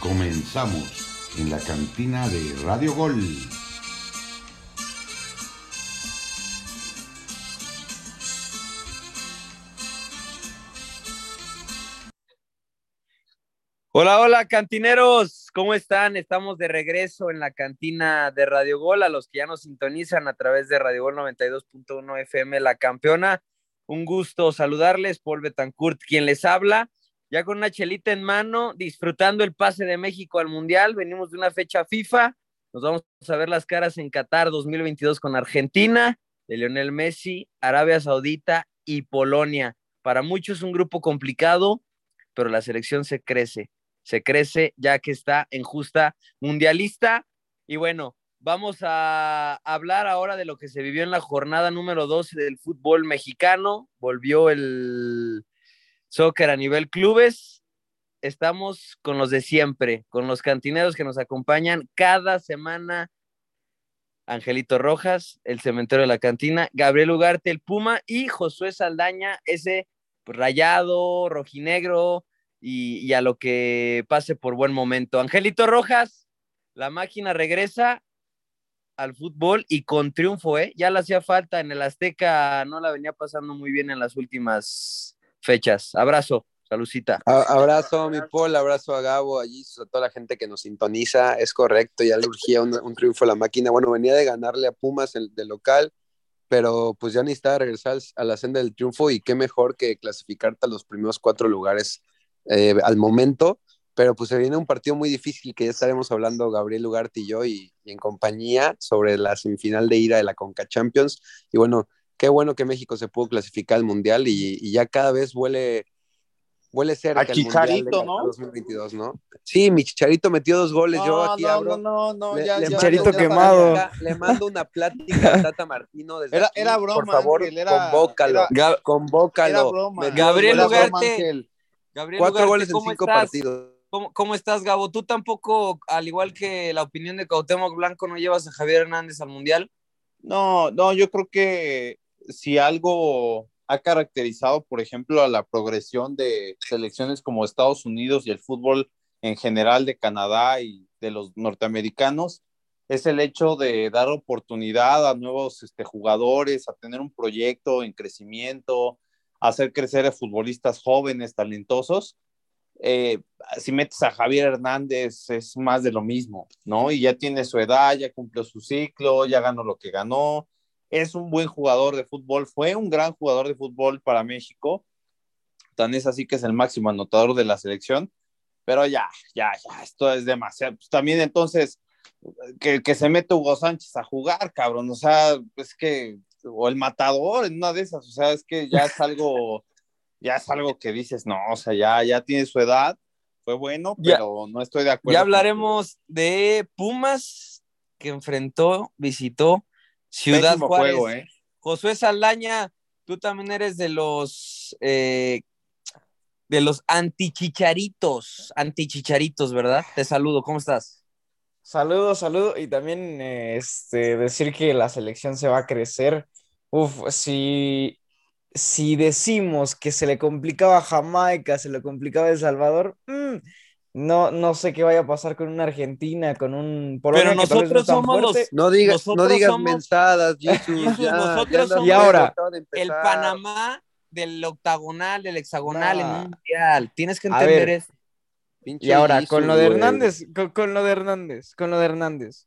Comenzamos en la cantina de Radio Gol. Hola, hola, cantineros, ¿cómo están? Estamos de regreso en la cantina de Radio Gol. A los que ya nos sintonizan a través de Radio Gol 92.1 FM, la campeona. Un gusto saludarles, Paul Betancourt, quien les habla, ya con una chelita en mano, disfrutando el pase de México al Mundial. Venimos de una fecha FIFA. Nos vamos a ver las caras en Qatar 2022 con Argentina, de Lionel Messi, Arabia Saudita y Polonia. Para muchos un grupo complicado, pero la selección se crece se crece ya que está en justa mundialista. Y bueno, vamos a hablar ahora de lo que se vivió en la jornada número 12 del fútbol mexicano. Volvió el soccer a nivel clubes. Estamos con los de siempre, con los cantineros que nos acompañan cada semana. Angelito Rojas, el cementerio de la cantina, Gabriel Ugarte, el Puma y Josué Saldaña, ese rayado, rojinegro, y, a lo que pase por buen momento. Angelito Rojas, la máquina regresa al fútbol y con triunfo, ¿eh? Ya le hacía falta en el Azteca, no la venía pasando muy bien en las últimas fechas. Abrazo, salucita. abrazo, mi Paul, abrazo a Gabo, allí, a toda la gente que nos sintoniza. Es correcto, ya le urgía un, triunfo a la máquina. Bueno, venía de ganarle a Pumas el, de local, pero pues ya necesitaba regresar a la senda del triunfo y qué mejor que clasificarte a los primeros cuatro lugares eh, al momento, pero pues se viene un partido muy difícil que ya estaremos hablando Gabriel Ugarte y yo y, en compañía sobre la semifinal de ira de la Conca Champions. Y bueno, qué bueno que México se pudo clasificar al Mundial y, ya cada vez huele, huele cerca a Chicharito, el ¿no? 2022, ¿no? Sí, mi Chicharito metió dos goles, yo aquí no, abro. No, no, no, ya, le Chicharito quemado. le mando una plática a Tata Martino desde era, aquí, era broma, por favor, Ángel, era, convócalo, era, convócalo. Era broma. Gabriel Ugarte. Gabriel Cuatro Ugarte, goles en ¿cómo cinco estás? partidos. ¿Cómo, ¿Cómo estás, Gabo? ¿Tú tampoco, al igual que la opinión de Cuauhtémoc Blanco, no llevas a Javier Hernández al Mundial? No, no, yo creo que si algo ha caracterizado, por ejemplo, a la progresión de selecciones como Estados Unidos y el fútbol en general de Canadá y de los norteamericanos, es el hecho de dar oportunidad a nuevos este, jugadores, a tener un proyecto en crecimiento, hacer crecer a futbolistas jóvenes, talentosos. Eh, si metes a Javier Hernández es más de lo mismo, ¿no? Y ya tiene su edad, ya cumplió su ciclo, ya ganó lo que ganó, es un buen jugador de fútbol, fue un gran jugador de fútbol para México, tan es así que es el máximo anotador de la selección, pero ya, ya, ya, esto es demasiado. Pues también entonces, que, que se mete Hugo Sánchez a jugar, cabrón, o sea, es que, o el matador en una de esas, o sea, es que ya es algo ya es algo que dices, no, o sea, ya, ya tiene su edad, fue bueno, Ya- pero no estoy de acuerdo. Ya con- hablaremos de Pumas, que enfrentó, visitó Ciudad Pésimo Juárez. juego, ¿eh? Josué Saldaña, tú también eres de los eh, de los antichicharitos, antichicharitos, ¿verdad? Te saludo, ¿cómo estás? Saludos, saludos. Y también eh, este, decir que la selección se va a crecer. Uf, si, si decimos que se le complicaba a Jamaica, se le complicaba a El Salvador, mm, no, no sé qué vaya a pasar con una Argentina, con un Polonia Pero que tal vez no nosotros es tan somos los-. No digas, no digas somos- mensadas, Jesus, ya, Nosotros ya andas somos- Y ahora, El. Panamá del octagonal, del hexagonal en un mundial. Tienes que entender eso. Y ahora, Jesus, con lo de. Hernández, con, con lo de Hernández, con lo de Hernández.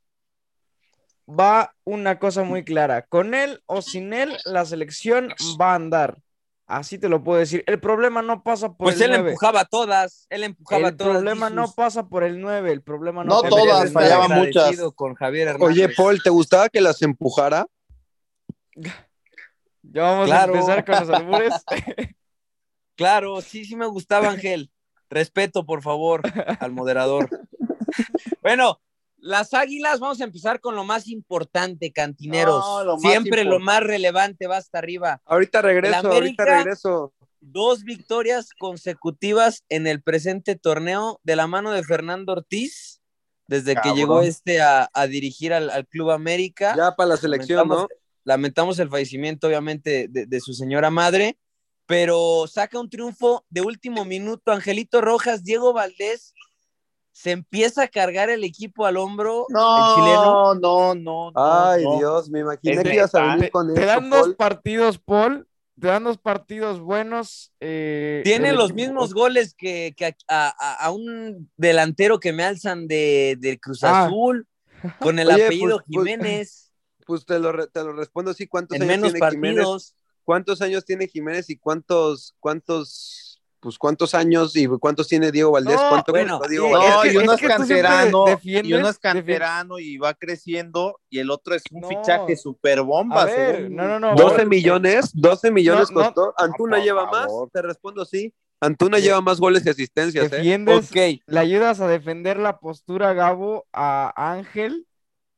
Va una cosa muy clara. Con él o sin él, la selección va a andar. Así te lo puedo decir. El problema no pasa por Pues el él 9. empujaba a todas, él empujaba a El todas. problema no pasa por el 9, el problema no, No todas, el fallaban muchas. con Javier Hernández. Oye, Paul, ¿te gustaba que las empujara? Ya vamos Claro. a empezar con los albures. Claro, sí, sí me gustaba, Ángel. Respeto, por favor, al moderador. bueno, las águilas, vamos a empezar con lo más importante, cantineros. No, lo más Siempre lo más relevante va hasta arriba. Ahorita regreso, América- ahorita regreso. Dos victorias consecutivas en el presente torneo de la mano de Fernando Ortiz, desde Cabrón. que llegó este a, a dirigir al, al Club América. Ya para la selección, ¿no? Lamentamos el fallecimiento, obviamente, de, de, su señora madre, pero saca un triunfo de último minuto. Angelito Rojas, Diego Valdés, se empieza a cargar el equipo al hombro. No, el chileno. no, no, no. Ay, no. Dios, me imaginé Es que ibas a venir con Te eso, dan dos Paul. partidos, Paul. Te dan dos partidos buenos. eh, Tiene los equipo- mismos goles que, que a, a- a un delantero que me alzan de, de Cruz Ah. Azul, con el Oye, apellido pues- pues- Jiménez, Pues te lo, te lo respondo así. ¿Cuántos en años menos tiene Jiménez? ¿Cuántos años tiene Jiménez y cuántos, cuántos, pues cuántos años y cuántos tiene Diego Valdés? No, ¿Cuánto bueno, Diego Valdés? No, es que- y uno es es, que canterano, y uno es canterano y va creciendo, y el otro es un No. fichaje super bomba. A ver, según- no, no, no. 12 Paul, millones, 12 millones No, no, costó. Antuna lleva más, te respondo sí. Antuna lleva más goles y asistencias, ¿eh? Defiendes, Ok, le ayudas a defender la postura, Gabo, a Ángel,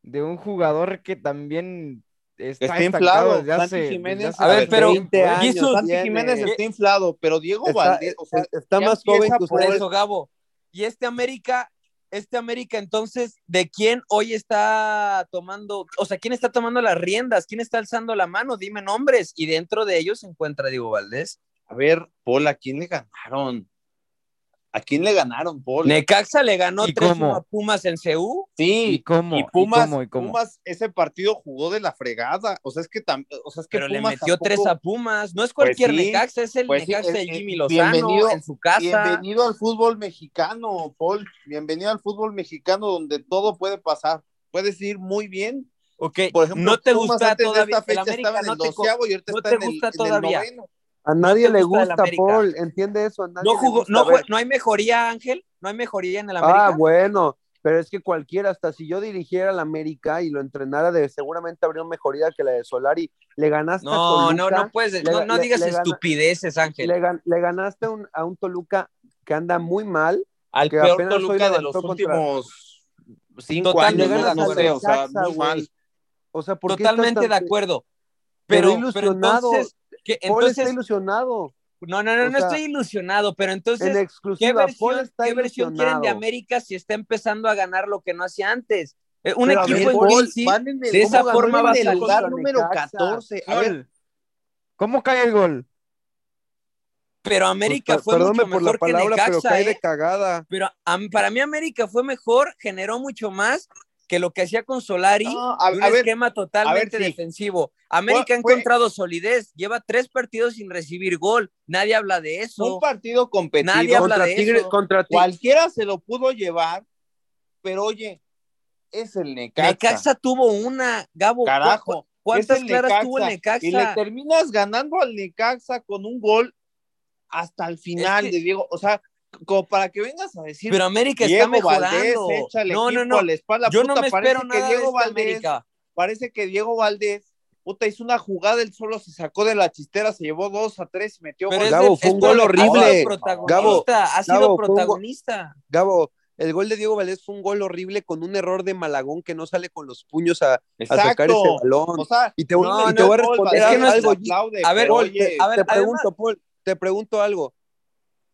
de un jugador que también está, inflado. hace, Santi Jiménez, hace A ver, pero 20 años Jesús, Santi tiene. Jiménez está inflado, pero Diego Está- Valdés, o sea, está ya más joven que por eso, Gabo. Y este América, este América, entonces, ¿de quién hoy está tomando, o sea, quién está tomando las riendas? ¿Quién está alzando la mano? Dime nombres. Y dentro de ellos se encuentra Diego Valdés. a ver, Paul, ¿a quién le ganaron? ¿A quién le ganaron, Paul? Necaxa le ganó ¿Y 3 cómo? a Pumas en CU. ¿Y Sí, cómo? y Pumas, ¿Y cómo? ¿Y cómo? Pumas, ese partido jugó de la fregada. O sea, es que, o sea, es que Pero le metió tampoco- 3 a Pumas. No es cualquier Pues sí, Necaxa, es el pues sí, Necaxa de Jimmy Lozano bienvenido- en su casa. Bienvenido al fútbol mexicano, Paul. Bienvenido al fútbol mexicano donde todo puede pasar. Puedes ir muy bien. Ok, Por ejemplo, no te Pumas gusta antes de todavía. esta fecha el América estaba en no el te co- doceavo y ahorita no está te en el, gusta en el todavía. noveno. A nadie le gusta. Paul, entiende eso. A nadie no le jugó, gusta. no, A no hay mejoría, Ángel. No hay mejoría en el América. Ah, bueno, pero es que cualquiera, hasta si yo dirigiera al América y lo entrenara, de, seguramente habría una mejoría que la de Solari. Le ganaste a no, no, Toluca, no puedes, le- no, no le- digas le gana- estupideces, Ángel. le, gan- le ganaste a un, a un Toluca que anda muy mal. Al que peor Toluca de los contra- últimos cinco Totalmente años, no, sé, o sea, muy mal. O sea, ¿por qué Totalmente de acuerdo. Pero Pero, entonces, ¿qué- Paul está entonces, ilusionado. no, no, no, o no sea, estoy ilusionado, pero En entonces, ¿qué exclusiva, Paul versión, está qué versión quieren de. América si está empezando a ganar lo que no hacía antes? Eh, Un Pero equipo ver, en Paul, en el- de esa ¿cómo ganó forma en va a salir lugar número Necaxa? 14. A ver, Gol. ¿Cómo cae el gol? pero América Pues, fue perdónme mucho por mejor la palabra, que pero Necaxa, cae ¿eh? de cagada. Pero am- para mí América fue mejor, generó mucho más que lo que hacía con Solari, No, a- un a ver, esquema totalmente sí. defensivo. América ha encontrado solidez, lleva tres partidos sin recibir gol, nadie habla de eso. un partido competido. Nadie habla Contra de Tigre, eso. contra Tigre. Cualquiera se lo pudo llevar, pero oye, es el Necaxa. Necaxa tuvo una, Gabo. ¿cu- Carajo. cu- ¿Cuántas claras tuvo el Necaxa. Y le terminas ganando al Necaxa con un gol hasta el final Es que- de Diego. O sea, como para que vengas a decir. Pero América Diego está mejorando. Valdés echa el no, no, no. a la espalda. Yo Puta, no me parece espero que nada Diego de esta Valdés, América. Parece que Diego Valdés, puta, hizo una jugada, él solo se sacó de la chistera, se llevó dos a tres y metió Pero gol. es Gabo, fue un gol horrible. protagonista, ha sido Gabo, protagonista. Gabo, el gol de Diego Valdés fue un gol horrible con un error de Malagón que no sale con los puños a, a sacar ese balón. O sea, y te, no, y te no, voy a responder es que no es- algo. aplaude, A ver, pero, Paul, oye, te, a ver, te además- pregunto, Paul, te pregunto algo.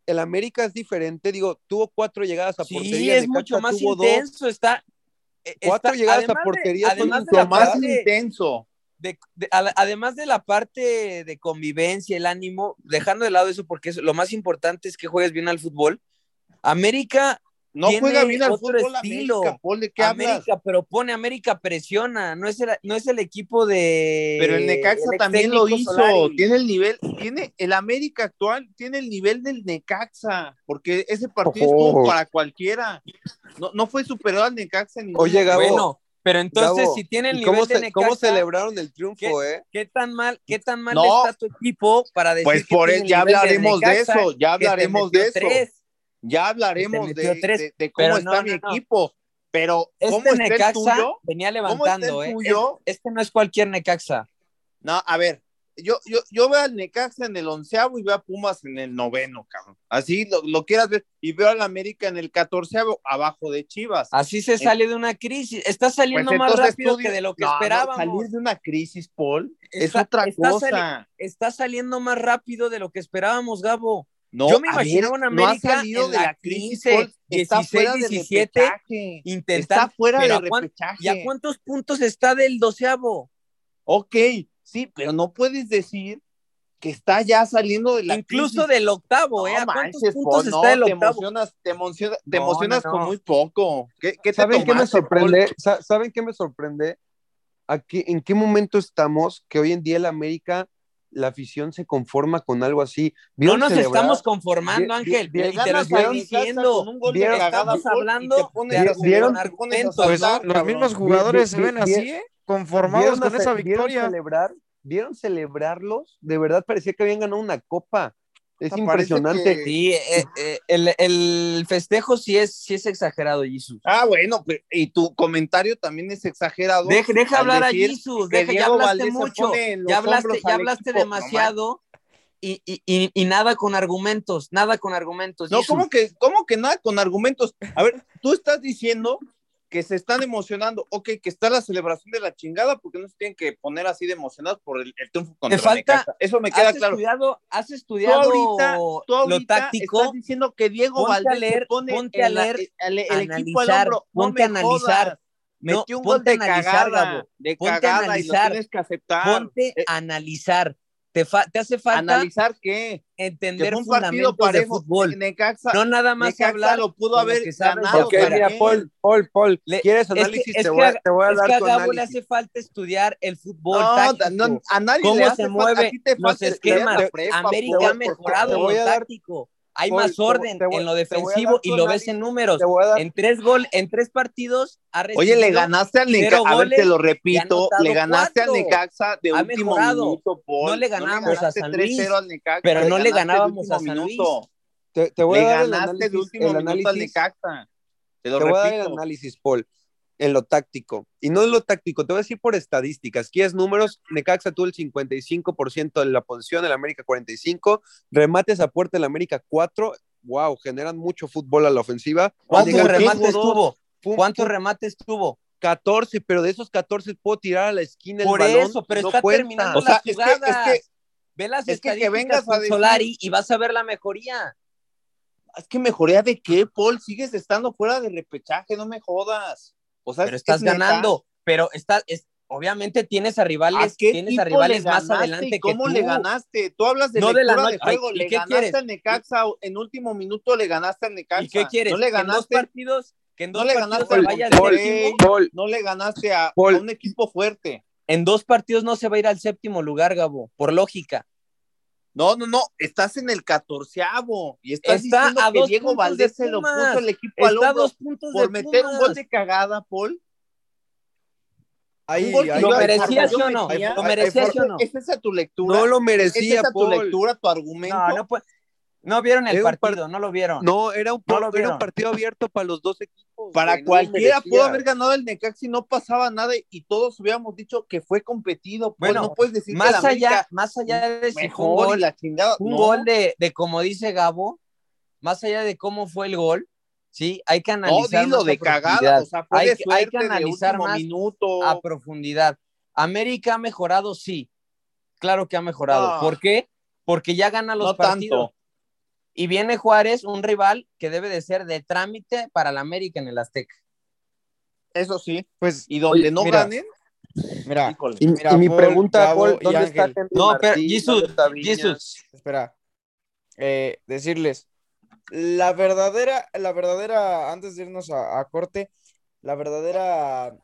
El América es diferente, digo, tuvo cuatro llegadas a Sí, portería. es Necaxa mucho más intenso. Está, eh, Cuatro está- llegadas a además de- portería son mucho más parte- intenso. de- a además de la parte de convivencia, el ánimo, dejando de lado eso porque es, lo más importante es que juegues bien al fútbol. América, No Tiene juega bien al otro fútbol estilo. América, Paul, ¿de qué hablas? América, pero pone América presiona, no es el, no es el equipo de. Pero el Necaxa también lo hizo, Solari. tiene el nivel, tiene el América actual, tiene el nivel del Necaxa, porque ese partido Ojo. estuvo para cualquiera. No, no fue superior al Necaxa en ningún Oye, Gabo. Bueno, pero entonces Gabo, si tiene el ¿y nivel ¿Cómo, de se- cómo Necaxa, celebraron el triunfo, eh? ¿qué tan mal, qué tan mal No. está tu equipo para decir Pues que por tiene él, el ya hablaremos de Necaxa, eso, ya que hablaremos de eso. tres? Ya hablaremos Que te de, metió tres, de- de cómo está no, mi no, equipo, pero ¿cómo Este está el tuyo? venía ¿Cómo está levantando, el ¿eh? tuyo? Este no es cualquier Necaxa. No, a ver, yo, yo, yo veo al Necaxa en el onceavo y veo a Pumas en el noveno, cabrón. Así lo, lo quieras ver. Y veo al América en el catorceavo abajo de Chivas. Así se sale de una crisis. Está saliendo Pues más entonces rápido que de lo que No, no, esperábamos. salir de una crisis, Paul, es otra está cosa. sali- Está saliendo más rápido de lo que esperábamos, Gabo. No, Yo me a imaginaba ver, una no ha América salido en de la la crisis, 15, Paul. Está 16, fuera de 17, repechaje. Intentar, Está fuera de ¿a cuán- repechaje. ¿Y a cuántos puntos está del doceavo? Ok, Sí, pero no puedes decir que está ya saliendo de la Incluso crisis. del octavo, ¿eh? ¿A cuántos manches, puntos está el te octavo? emocionas, te emocionas, te No, emocionas no, con muy poco. ¿Qué, qué te ¿Saben qué me sorprende? ¿Saben qué me sorprende? ¿A qué- ¿En qué momento estamos que hoy en día el América, la afición se conforma con algo así? No ¿Vieron nos celebrar? estamos conformando, Ángel. y te lo estoy diciendo. y hablando ¿Vieron? Pues los mismos jugadores se ven así, ¿eh? Conformados ¿Vieron, con esa victoria. celebrar? ¿Vieron celebrarlos? De verdad parecía que habían ganado una copa. Es O sea, parece impresionante. que- Sí, eh, eh, el, el festejo sí es, sí es exagerado, Jesus. Ah, bueno, pues, y tu comentario también es exagerado. Deja, deja hablar a Jesus, deja, ya hablaste mucho, ya hablaste, ya hablaste equipo, no demasiado y, y, y, y nada con argumentos, nada con argumentos. No, Jesus. ¿cómo que, ¿cómo que nada con argumentos? A ver, tú estás diciendo que se están emocionando, ok, que está la celebración de la chingada, porque no se tienen que poner así de emocionados por el, el triunfo contra Te falta- Necaxa. Eso me queda ¿Has claro. estudiado, has Tú estudiado ahorita, tú lo ahorita táctico? estás diciendo que Diego Ponte a Valdés leer- pone ponte a leer, el, el equipo al hombro. No ponte a analizar. jodas. Metió un gol ponte de a analizar, cagada, Gabo. de Ponte a cagada y lo analizar. tienes que aceptar. Ponte Eh, a analizar. Te, fa- te hace falta ¿Analizar qué? Que entender fue un partido fundamentos de fútbol. Necaxa, No nada más Necaxa hablar lo pudo haber ganado. Mira. Paul, Paul, Paul, Le- ¿quieres Es que, análisis? es te, que voy a, a- te voy a es que le hace falta estudiar el fútbol No, táctico. no, a nadie ¿Cómo le hace se mueve a ti te los esquemas? América ha mejorado lo táctico. Hay Paul, más orden te voy- en lo a defensivo y lo ves en números. A dar En tres gol, en tres partidos ha Oye, le ganaste al Necaxa, a ver, te lo repito, le ganaste cuatro. al Necaxa de Ha último mejorado. minuto, Paul. No le ganamos a ganaste San 3-0 Luis, al Necaxa, pero no le ganábamos a San Luis. minuto. te, te voy Le a dar el ganaste de análisis, último el minuto al Necaxa. Te lo te voy a dar el repito. análisis, Paul, en lo táctico. Y no en lo táctico, te voy a decir por estadísticas. ¿Quieres números? Necaxa tuvo el 55% de la posición, el América 45%, remates a puerta, el América 4%. Wow, generan mucho fútbol a la ofensiva. ¿Cuántos Necaxa remates tuvo ¿Cuántos remates tuvo? 14, pero de esos 14 puedo tirar a la esquina Por el balón. eso, pero no está cuenta. terminando O sea, las es que- jugadas. es que- Ve las es que vengas a decir- Solari y vas a ver la mejoría. Es que mejoría de qué, Paul, sigues estando fuera de repechaje, no me jodas. O sea, Pero es- estás es neta. ganando. Pero está, es, obviamente tienes a ¿A rivales, qué tienes a rivales más ganaste adelante y que ¿Cómo tú. le ganaste? Tú hablas de No de la noche. de juego, Ay, ¿y le qué ganaste quieres? al Necaxa, en último minuto le ganaste al Necaxa. ¿Y qué quieres? No le que en dos ganaste, partidos, que en no dos le ganaste al no le ganaste a un equipo fuerte. En dos partidos no se va a ir al séptimo lugar, Gabo, por lógica. No, no, no, estás en el catorceavo y estás Está diciendo a que Diego Valdés se lo puso el equipo al Está a hombro dos puntos por meter un gol de cagada, Paul. Ahí, ahí- ¿Lo yo- ahí- merecía yo sí o no? ¿Lo merecía ahí- sí o no? ¿Es esa tu lectura? no lo ¿Es merecía, esa tu Paul. lectura, tu argumento? No, no, puede- no vieron el Era un par- partido, no lo vieron. No, era un, No lo era un partido abierto para los dos equipos. Para güey, no cualquiera pudo haber ganado el Necaxa y no pasaba nada y todos hubiéramos dicho que fue competido. Pues Bueno, no puedes decir que más América allá, más allá de si fue un mejor gol, la chingada. un no. gol de, de como dice Gabo, más allá de cómo fue el gol, sí, hay que No, analizar dilo más a de cagada, o sea, fue Hay de que- hay que suerte de analizar más minuto. a profundidad. América ha mejorado, sí, claro que ha mejorado. No. ¿Por qué? Porque ya gana los no partidos. tanto. Y viene Juárez, un rival que debe de ser de trámite para la América en el Azteca. Eso sí. Pues, Y donde oye, no mira, ganen, Mira. Y, Mira, y mi Paul, pregunta, Gabo Paul, ¿dónde está Ángel. Henry No, pero, Viñas? Jesús, espera, eh, decirles, la verdadera, la verdadera, antes de irnos a, a corte, la verdadera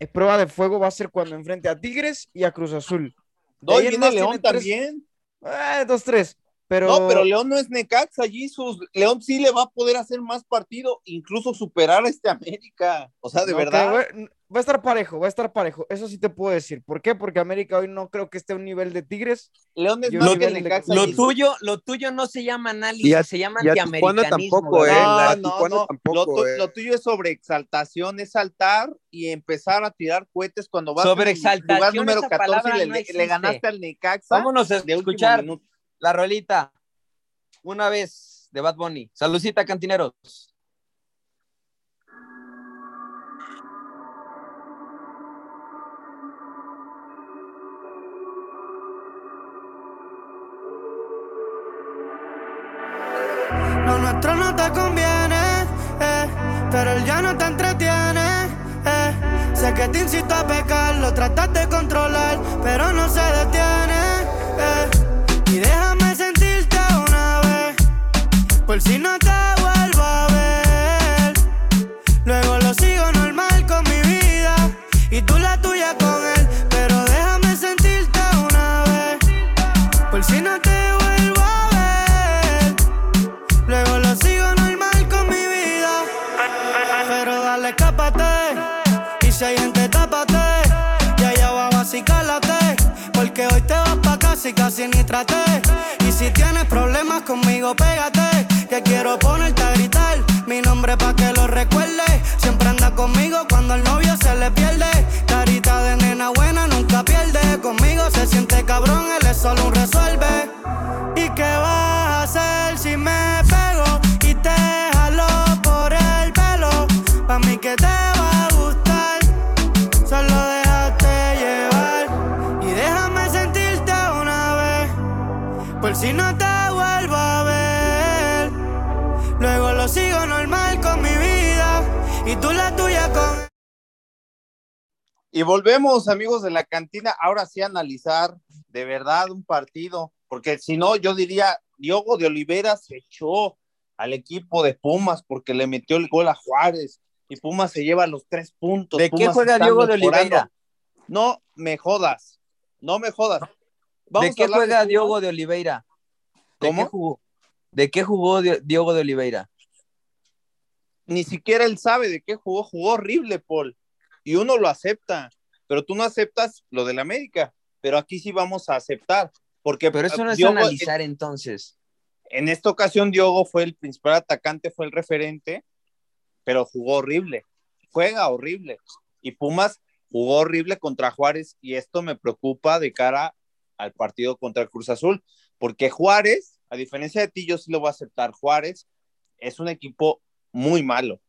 eh, prueba de fuego va a ser cuando enfrente a Tigres y a Cruz Azul. De No, ahí y en viene León tres- también. eh, dos, tres, pero... No, pero León no es Necaxa, Jesus. León sí le va a poder hacer más partido, incluso superar a este América. O sea, de No, verdad. va, va a estar parejo, va a estar parejo. Eso sí te puedo decir. ¿Por qué? Porque América hoy no creo que esté a un nivel de Tigres. León es más lo- que Necaxa. lo tuyo, lo tuyo no se llama análisis, Y a- se llama y a Tijuana antiamericanismo. tampoco, ¿eh? No, no, no. tampoco, lo, tu- eh. lo tuyo es sobre exaltación, es saltar y empezar a tirar cohetes cuando vas el lugar número esa 14 y le, no le existe. ganaste al Necaxa Vámonos a de último escuchar minuto. La rolita. Una vez de Bad Bunny. Salucita, cantineros. Lo nuestro no te conviene, eh, pero él ya no te entretiene. Eh. Sé que te incito a pecar, lo tratas de controlar, pero no se detiene. por si no te vuelvo a ver. Luego lo sigo normal con mi vida y tú la tuya con él. Pero déjame sentirte una vez, por si no te vuelvo a ver. Luego lo sigo normal con mi vida. Pero dale, escápate. Y si hay gente, tápate. Y allá abajo así cálate. Porque hoy te vas pa' casa y casi ni traté. Y si tienes problemas conmigo, pégate que quiero ponerte a gritar mi nombre pa' que lo recuerde. Siempre anda conmigo cuando el novio se le pierde. Carita de nena buena nunca pierde. Conmigo se siente cabrón, él es solo un resuelve. ¿Y qué vas a hacer si me pego y tú la tuya con... Y volvemos, amigos de la cantina, ahora sí a analizar de verdad un partido, porque si no, yo diría, Diogo de Olivera se echó al equipo de Pumas porque le metió el gol a Juárez y Pumas se lleva los tres puntos. ¿De qué juega Diogo de. Oliveira? No me jodas, no me jodas. Vamos ¿De qué juega Pumas. Diogo de Oliveira? ¿De ¿Cómo? qué jugó? ¿De qué jugó Di- Diogo de Oliveira? Ni siquiera él sabe de qué jugó, jugó horrible, Paul. Y uno lo acepta, pero tú no aceptas lo del América, pero aquí sí vamos a aceptar. Porque Pero eso no es Diogo- analizar entonces. En esta ocasión Diogo fue el principal atacante, fue el referente, pero jugó horrible. Juega horrible. Y Pumas jugó horrible contra Juárez y esto me preocupa de cara al partido contra el Cruz Azul, porque Juárez, a diferencia de ti, yo sí lo voy a aceptar. Juárez es un equipo muy malo,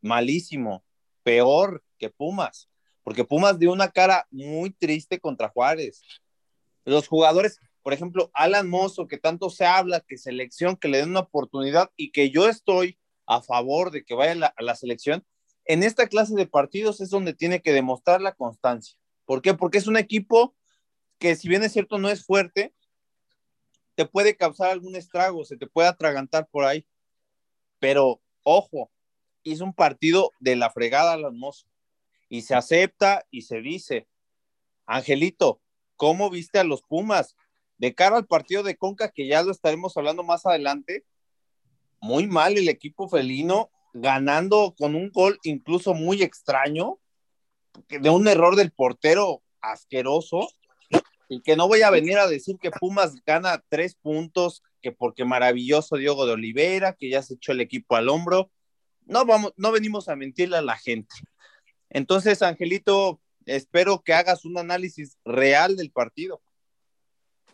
malísimo, peor que Pumas, porque Pumas dio una cara muy triste contra Juárez. Los jugadores, por ejemplo, Alan Mozo, que tanto se habla, que selección, que le den una oportunidad y que yo estoy a favor de que vaya a la, selección, en esta clase de partidos es donde tiene que demostrar la constancia. ¿Por qué? Porque es un equipo que si bien es cierto no es fuerte, te puede causar algún estrago, se te puede atragantar por ahí. Pero, ojo, hizo un partido de la fregada Alan Mozo y se acepta y se dice, Angelito, ¿cómo viste a los Pumas? De cara al partido de Conca, que ya lo estaremos hablando más adelante, muy mal el equipo felino, ganando con un gol incluso muy extraño, de un error del portero asqueroso, y que no voy a venir a decir que Pumas gana tres puntos, que porque maravilloso Diogo de Oliveira, que ya se echó el equipo al hombro. No, vamos, no venimos a mentirle a la gente. Entonces, Angelito, espero que hagas un análisis real del partido.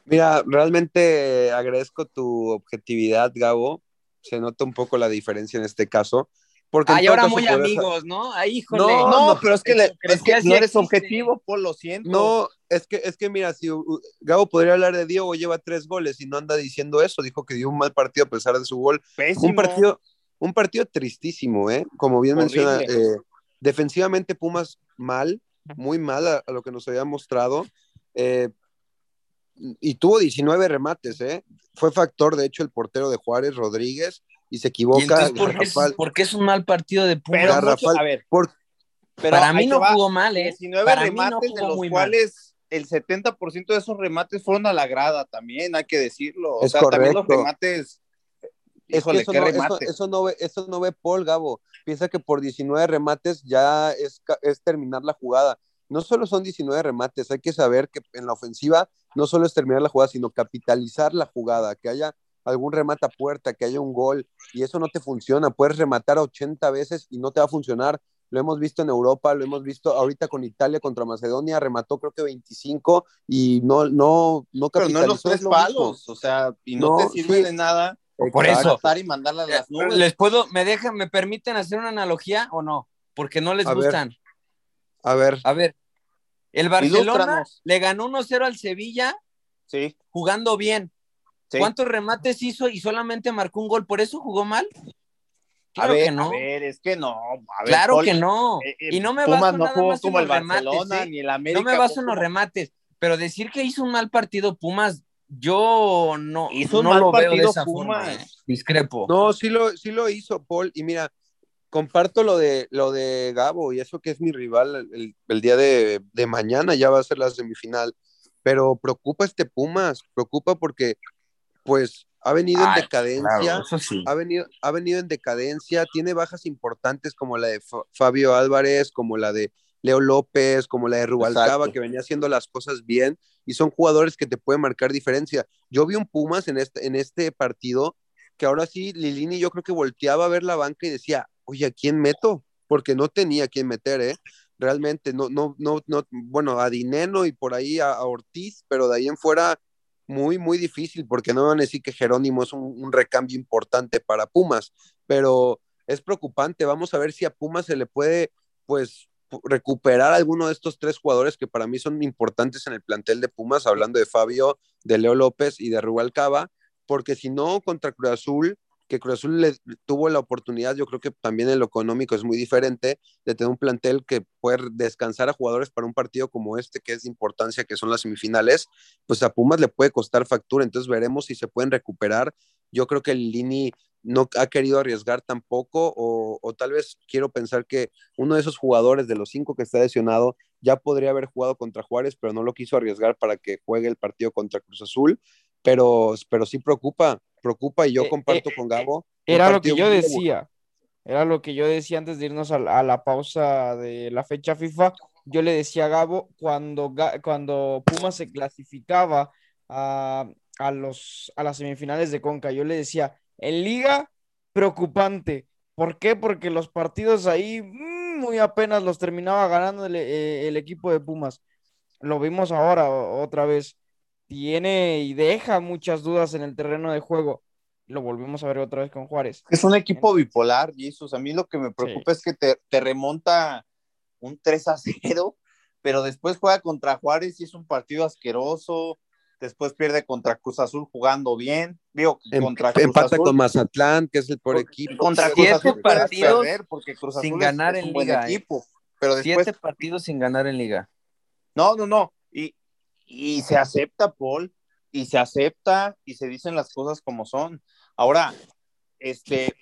Mira, realmente agradezco tu objetividad, Gabo. Se nota un poco la diferencia en este caso. Porque Ay, ahora muy amigos, ¿no? Ay, híjole. No, No, no, pero es que, le- es que no eres existe. objetivo, Paul, lo siento. No, es que, es que mira, si uh, Gabo podría hablar de Diego, lleva tres goles y no anda diciendo eso, dijo que dio un mal partido a pesar de su gol. Pésimo. Un partido, un partido tristísimo, ¿eh? Como bien menciona, eh, defensivamente Pumas mal, muy mal a, a lo que nos había mostrado. eh, y tuvo 19 remates, ¿eh? Fue factor, de hecho, el portero de Juárez, Rodríguez, y se ¿Y equivoca. entonces por qué, es, garrafal. por qué es un mal partido de Pumas? Pero Garrafal. mucho- a ver, Por- pero Para mí no va. jugó mal, ¿eh? 19 Para mí no remates, de los muy mal. cuales el 70% de esos remates fueron a la grada también, hay que decirlo. O Es sea, también los correcto. remates. Es Híjole, que eso qué no, eso, remates. eso no ve, eso no ve Paul Gabo. Piensa que por 19 remates ya es, es terminar la jugada. No solo son 19 remates, hay que saber que en la ofensiva no solo es terminar la jugada, sino capitalizar la jugada, que haya algún remate a puerta, que haya un gol, y eso no te funciona. Puedes rematar 80 veces y no te va a funcionar. Lo hemos visto en Europa, lo hemos visto ahorita con Italia contra Macedonia, remató creo que 25 y no, no, no Pero no en los es tres lo mismo. palos, o sea, y no, No, te sirve sí. de nada Por eso. rematar y mandarla a las nubes. ¿Les puedo, me dejan, me permiten hacer una analogía o no? Porque no les A ver. gustan. A ver, A ver, el Barcelona Ilústranos. le ganó 1-0 al Sevilla Sí, jugando bien. Sí. ¿Cuántos remates hizo y solamente marcó un gol? ¿Por eso jugó mal? Claro a ver, que no. a ver, es que no. A ver, claro Paul, que no. eh, eh, y no me Pumas baso no nada jugó más en como el los remates, Barcelona ¿eh? ni el América. No me baso en los remates, pero decir que hizo un mal partido Pumas, yo no, Hizo un mal lo veo de partido esa Pumas. forma. ¿eh? Discrepo. No, sí lo, sí lo hizo, Paul. Y mira, comparto lo de, lo de Gabo, y eso que es mi rival el, el día de, de mañana, ya va a ser la semifinal. Pero preocupa este Pumas, preocupa porque, pues, ha venido Ay, en decadencia. Claro, eso sí. Ha venido, ha venido en decadencia, tiene bajas importantes como la de Fa- Fabio Álvarez, como la de Leo López, como la de Rubalcaba, Exacto. que venía haciendo las cosas bien, y son jugadores que te pueden marcar diferencia. Yo vi un Pumas en este, en este partido que ahora sí, Lilini yo creo que volteaba a ver la banca y decía, oye, ¿a quién meto? Porque no tenía a quién meter, ¿eh? Realmente, no, no, no, no, bueno, a Dineno y por ahí a, a Ortiz, pero de ahí en fuera muy, muy difícil, porque no van a decir que Jerónimo es un, recambio importante para Pumas, pero es preocupante. Vamos a ver si a Pumas se le puede, pues, pu- recuperar alguno de estos tres jugadores que para mí son importantes en el plantel de Pumas, hablando de Fabio, de Leo López y de Rubalcaba, porque si no, contra Cruz Azul, que Cruz Azul tuvo la oportunidad, yo creo que también en lo económico es muy diferente, de tener un plantel que puede descansar a jugadores para un partido como este, que es de importancia, que son las semifinales, pues a Pumas le puede costar factura, entonces veremos si se pueden recuperar. Yo creo que el Lini no ha querido arriesgar tampoco, o, o tal vez quiero pensar que uno de esos jugadores de los cinco que está lesionado ya podría haber jugado contra Juárez, pero no lo quiso arriesgar para que juegue el partido contra Cruz Azul, pero, pero sí preocupa, preocupa y yo Eh, comparto eh, con Gabo. un Era lo que yo decía. Era lo que yo decía antes de irnos a la, a la pausa de la fecha FIFA. Yo le decía a Gabo cuando, cuando Pumas se clasificaba a, a los, a las semifinales de Conca. Yo le decía, en Liga, preocupante. ¿Por qué? Porque los partidos ahí mm, muy apenas los terminaba ganando el, eh, el equipo de Pumas. Lo vimos ahora otra vez. Tiene y deja muchas dudas en el terreno de juego. Lo volvimos a ver otra vez con Juárez. Es un equipo bipolar, Jesus. A mí lo que me preocupa es que te, te remonta un 3 a 0, pero después juega contra Juárez y es un partido asqueroso. Después pierde contra Cruz Azul jugando bien. Digo, Em- contra Cruz empata Azul. con Mazatlán, que es el peor equipo. Contra Cruz Siete Azul partidos perder porque Cruz sin ganar es, es en un buen liga, ¿eh? equipo. Pero después, Siete partidos sin ganar en liga. no, no, no. Y, y se acepta, Paul, y se acepta y se dicen las cosas como son. Ahora, este,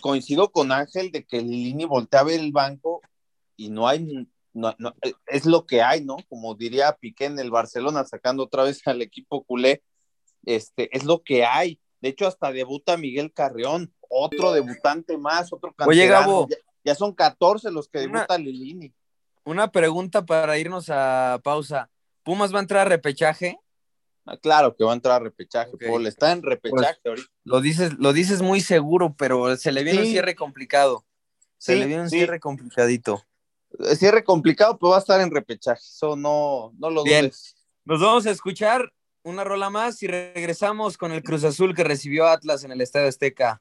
coincido con Ángel de que Lilini voltea a ver el banco y no hay, no- no, es lo que hay, ¿no? Como diría Piqué en el Barcelona, sacando otra vez al equipo culé, este, es lo que hay. De hecho, hasta debuta Miguel Carrión, otro debutante más, otro Oye. Gabo. Ya, ya son 14 los que Una- debuta Lilini. Una pregunta para irnos a pausa. ¿Pumas va a entrar a repechaje? Ah, claro que va a entrar a repechaje, Ok. Paul. Está en repechaje ahorita. Lo dices, lo dices muy seguro, pero se le viene un cierre complicado. Se Sí, le viene un sí. cierre complicadito. Eh, Cierre complicado, pero va a estar en repechaje. Eso no, no lo Bien. dudes. Nos vamos a escuchar una rola más y regresamos con el Cruz Azul que recibió Atlas en el Estadio Azteca.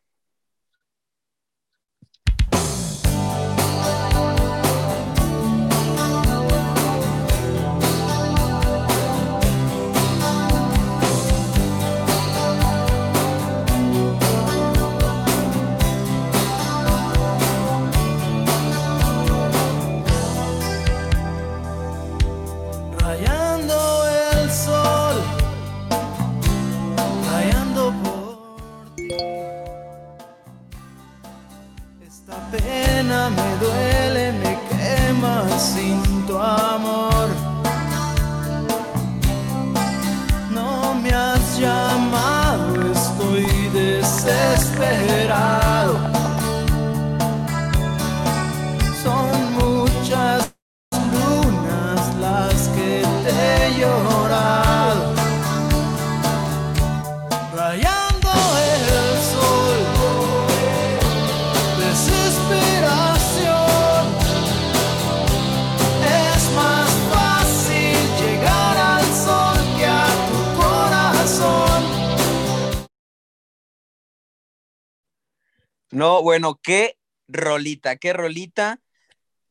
No, bueno, qué rolita, qué rolita.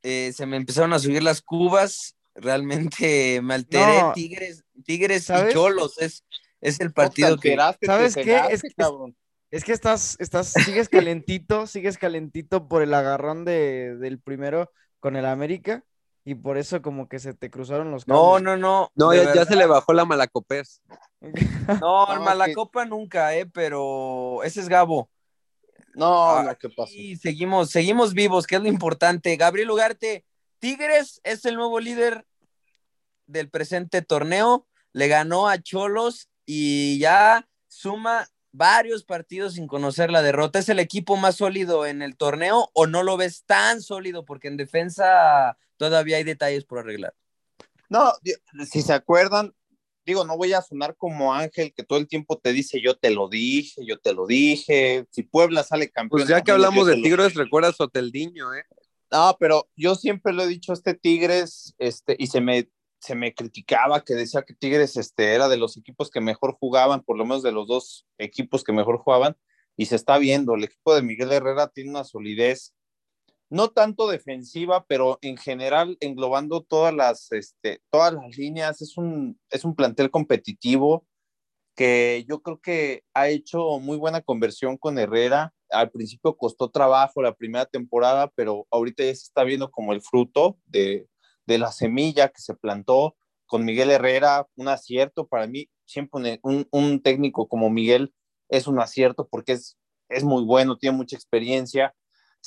Eh, se me empezaron a subir las cubas. Realmente me alteré. No. Tigres, Tigres ¿Sabes? y Cholos es, es el No partido que. ¿Sabes qué? Es cabrón. Es que estás, estás, sigues calentito, sigues calentito por el agarrón de, del primero con el América y por eso como que se te cruzaron los No, cables. no, no. No, de ya, se le bajó la malacopés. No, No, es Malacopa nunca, eh, pero ese es Gabo. No, Ah, no, ¿qué pasó? Y seguimos, seguimos vivos, que es lo importante. Gabriel Ugarte, Tigres es el nuevo líder del presente torneo. Le ganó a Cholos y ya suma varios partidos sin conocer la derrota. ¿Es el equipo más sólido en el torneo o no lo ves tan sólido? Porque en defensa todavía hay detalles por arreglar. No, si se acuerdan, digo, no voy a sonar como Ángel que todo el tiempo te dice yo te lo dije, yo te lo dije. Si Puebla sale campeón. Pues ya que hablamos de Tigres, recuerdas Soteldiño, ¿eh? No, pero yo siempre lo he dicho, este Tigres, este, y se me, se me criticaba que decía que Tigres este, era de los equipos que mejor jugaban, por lo menos de los dos equipos que mejor jugaban, y se está viendo, el equipo de Miguel Herrera tiene una solidez, no tanto defensiva, pero en general englobando todas las, este, todas las líneas, es un, es un plantel competitivo que yo creo que ha hecho muy buena conversión con Herrera. Al principio costó trabajo la primera temporada, pero ahorita ya se está viendo como el fruto de, de la semilla que se plantó con Miguel Herrera, un acierto para mí, siempre un, un técnico como Miguel es un acierto porque es, es muy bueno, tiene mucha experiencia,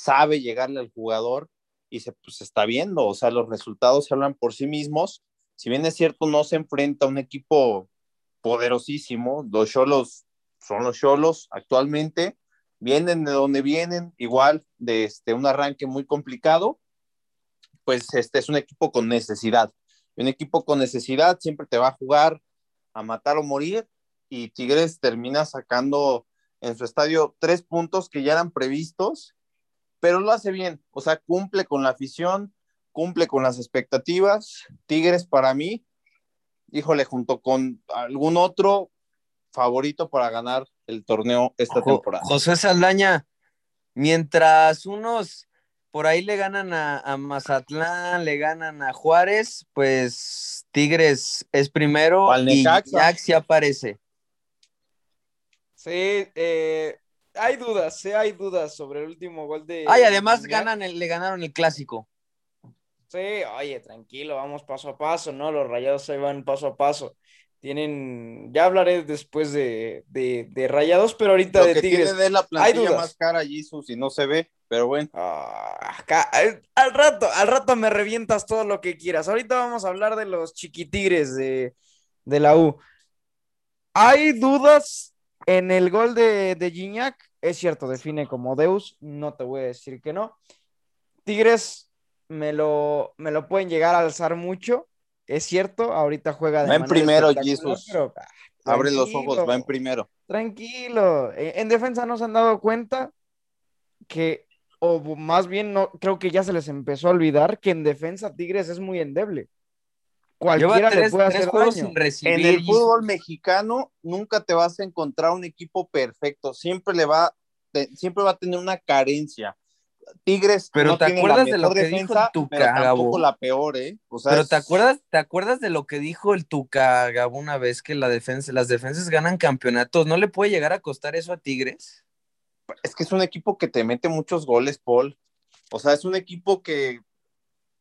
sabe llegarle al jugador y se pues, está viendo, o sea, los resultados se hablan por sí mismos. Si bien es cierto, no se enfrenta a un equipo poderosísimo, los Cholos son los Cholos actualmente, vienen de donde vienen, igual de este, un arranque muy complicado, pues este es un equipo con necesidad. Un equipo con necesidad siempre te va a jugar a matar o morir y Tigres termina sacando en su estadio tres puntos que ya eran previstos, pero lo hace bien, o sea, cumple con la afición, cumple con las expectativas. Tigres para mí, híjole, junto con algún otro favorito para ganar el torneo esta temporada. José Saldaña, mientras unos por ahí le ganan a, Mazatlán, le ganan a Juárez, pues Tigres es primero y Jack aparece. Sí, eh, hay dudas, sí hay dudas sobre el último gol de. Ay, además ganan le ganaron el clásico. Sí, oye, tranquilo, vamos paso a paso, ¿no? Los rayados se van paso a paso. Tienen, ya hablaré después de, de, rayados, pero ahorita de Tigres. de la plantilla más cara, Jesus, y no se ve. Pero bueno. Ah, al, rato, al rato me revientas todo lo que quieras. Ahorita vamos a hablar de los chiquitigres de, de la U. Hay dudas en el gol de, de Gignac. Es cierto, define como Deus. No te voy a decir que no. Tigres me lo, me lo pueden llegar a alzar mucho. Es cierto, ahorita juega de Va en primero, Jesus. Ah, Abre los ojos, va en primero. Tranquilo. E, en defensa no se han dado cuenta que o más bien no, creo que ya se les empezó a olvidar que en defensa Tigres es muy endeble. Cualquiera le puede hacer daño. En el fútbol mexicano nunca te vas a encontrar un equipo perfecto, siempre le va, siempre va a tener una carencia. Tigres pero no te acuerdas de lo que dijo el Tuca tampoco la peor, ¿eh? pero te acuerdas, te acuerdas de lo que dijo el Tuca Gabo una vez que la defensa, las defensas ganan campeonatos, ¿no le puede llegar a costar eso a Tigres? es que es un equipo que te mete muchos goles, Paul. O sea, es un equipo que,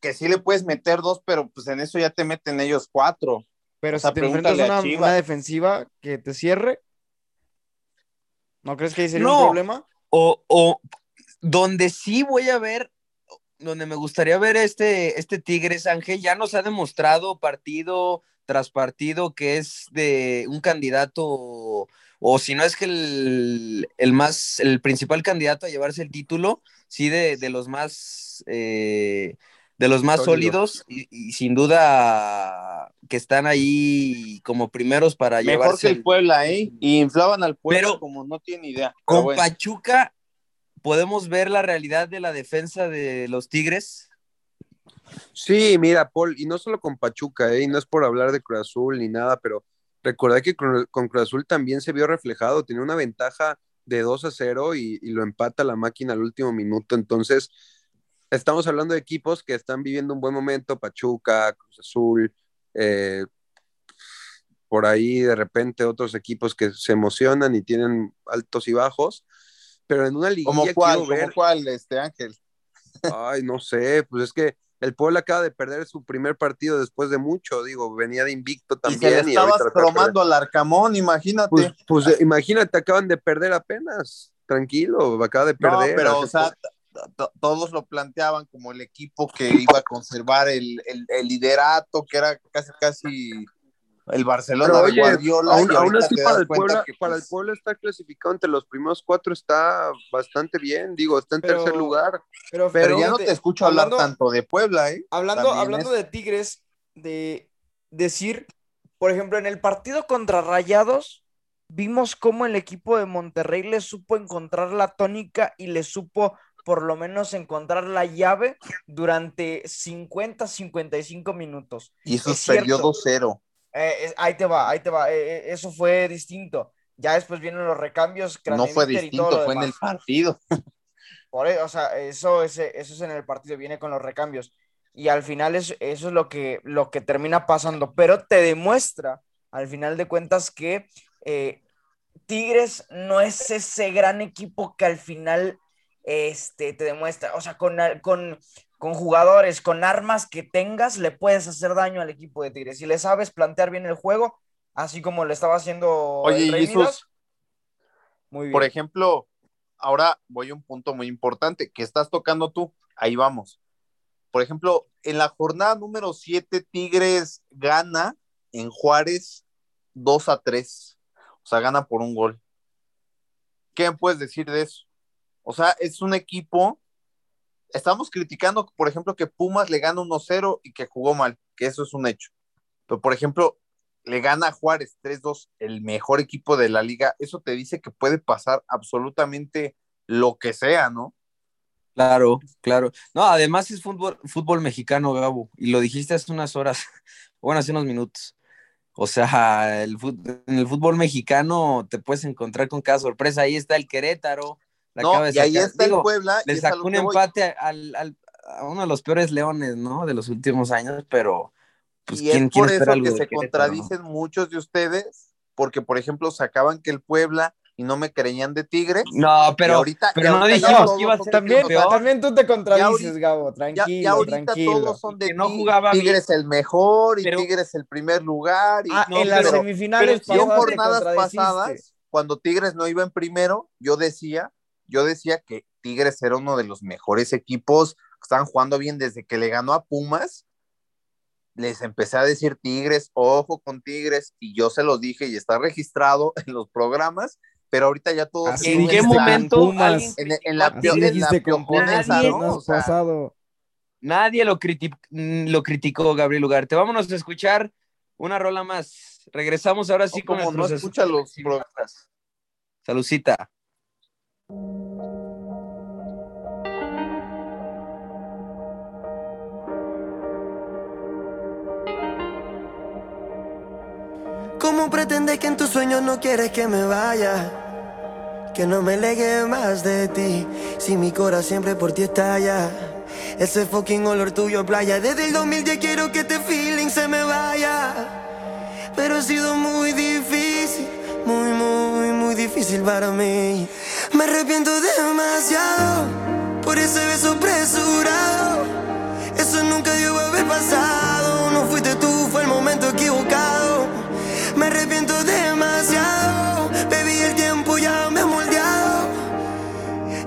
que sí le puedes meter dos, pero pues en eso ya te meten ellos cuatro. Pero si te enfrentas una, una, defensiva que te cierre, ¿no crees que ahí sería un problema? O, o donde sí voy a ver, donde me gustaría ver este, este Tigres Ángel, ya nos ha demostrado partido tras partido que es de un candidato o si no es que el, más, el principal candidato a llevarse el título, sí de, los más, eh, de los más sólidos y, sin duda que están ahí como primeros para Mejor llevarse. que el Puebla, ¿eh? Y inflaban al Puebla como no tiene idea. Con Pachuca podemos ver la realidad de la defensa de los Tigres. Sí, mira, Paul, y no solo con Pachuca, ¿eh? y no es por hablar de Cruz Azul ni nada, pero Recuerda que con, Cruz Azul también se vio reflejado, tenía una ventaja de 2 a 0 y, lo empata la máquina al último minuto. Entonces, estamos hablando de equipos que están viviendo un buen momento, Pachuca, Cruz Azul, eh, por ahí de repente otros equipos que se emocionan y tienen altos y bajos, pero en una liga ¿Cómo cuál, cuál, este Ángel? Ay, no sé, pues es que el pueblo acaba de perder su primer partido después de mucho, digo, venía de invicto también. Y, se estabas cromando al Arcamón, imagínate. Pues, pues eh, imagínate, acaban de perder apenas, tranquilo, acaba de perder. No, pero o sea, todos lo planteaban como el equipo que iba a conservar el, liderato, que era casi, casi El Barcelona Pero de oye, Guardiola. aún, así para el, cuenta Puebla, que, para el pues, Puebla está clasificado entre los primeros cuatro, está bastante bien, digo, está en tercer lugar. Pero, Pero ya no te escucho hablar hablando- tanto de Puebla, ¿eh? Hablando, También hablando es- de Tigres, de decir, por ejemplo, en el partido contra Rayados, vimos cómo el equipo de Monterrey le supo encontrar la tónica y le supo por lo menos encontrar la llave durante 50, 55 minutos. Y eso es cierto. 2-0. Eh, ahí te va, ahí te va. eh, eh, eso fue distinto. Ya después vienen los recambios. No fue distinto, fue en el partido. Por e- o sea, eso es, eso es en el partido, viene con los recambios. Y al final es, eso es lo que, lo que termina pasando. Pero te demuestra, al final de cuentas, que Tigres no es ese gran equipo que al final este, te demuestra. O sea, con, con, con jugadores, con armas que tengas, le puedes hacer daño al equipo de Tigres. Si le sabes plantear bien el juego, así como lo estaba haciendo Oye, el Rey Jesús, Midas, muy bien. por ejemplo, ahora voy a un punto muy importante que estás tocando tú. Ahí vamos. Por ejemplo, en la jornada número 7, Tigres gana en Juárez 2 a 3. O sea, gana por un gol. ¿Qué me puedes decir de eso? O sea, es un equipo. Estamos criticando, por ejemplo, que Pumas le gana 1-0 y que jugó mal, que eso es un hecho. Pero, por ejemplo, le gana a Juárez 3-2, el mejor equipo de la liga. Eso te dice que puede pasar absolutamente lo que sea, ¿no? Claro, claro. No, además es fútbol, fútbol mexicano, Gabo, y lo dijiste hace unas horas, bueno, hace unos minutos. O sea, el fut- en el fútbol mexicano te puedes encontrar con cada sorpresa. Ahí está el Querétaro. La No, y ahí está Digo, el Puebla. Le sacó un empate al, al- a uno de los peores leones, ¿no? De los últimos años, pero pues y ¿quién, es quién por eso que se no? contradicen muchos de ustedes, porque, por ejemplo, sacaban que el Puebla y no me creían de Tigres. No, pero, ahorita- pero no ahorita ya dijimos que iba a ser También, peor. también tú te contradices, ahorita- Gabo, Ya, tranquilo, ya ahorita tranquilo. todos son de Que no jugaba bien. Tigres el mejor y Pero- Tigres el primer lugar. Y, Ah, No, en las pero- semifinales pero pasadas jornadas pasadas, cuando Tigres no iba en primero, yo decía, yo decía que Tigres era uno de los mejores equipos estaban jugando bien desde que le ganó a Pumas. Les empecé a decir Tigres, ojo con Tigres, y yo se los dije y está registrado en los programas, pero ahorita ya todos Así ¿En qué momento Pumas. en, en la, en la el ¿no? torneo O sea, pasado. Nadie lo, criti- mm, lo criticó, Gabriel Ugarte. Vámonos a escuchar una rola más. Regresamos ahora sí No, con como no escucha los programas. Salucita. ¿Cómo pretendes que en tus sueños no quieres que me vaya? Que no me legue más de ti, si mi corazón siempre por ti estalla. Ese fucking olor tuyo, playa. Desde el 2010 quiero que este feeling se me vaya. Pero ha sido muy difícil, muy, muy, muy difícil para mí. Me arrepiento demasiado por ese beso apresurado. Eso nunca debió haber pasado. No fuiste tú, fue el momento equivocado. Me arrepiento demasiado. Baby, el tiempo ya me ha moldeado.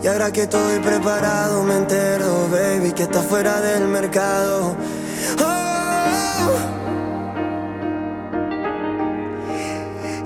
Y ahora que estoy preparado, me entero, baby, que está fuera del mercado. Oh.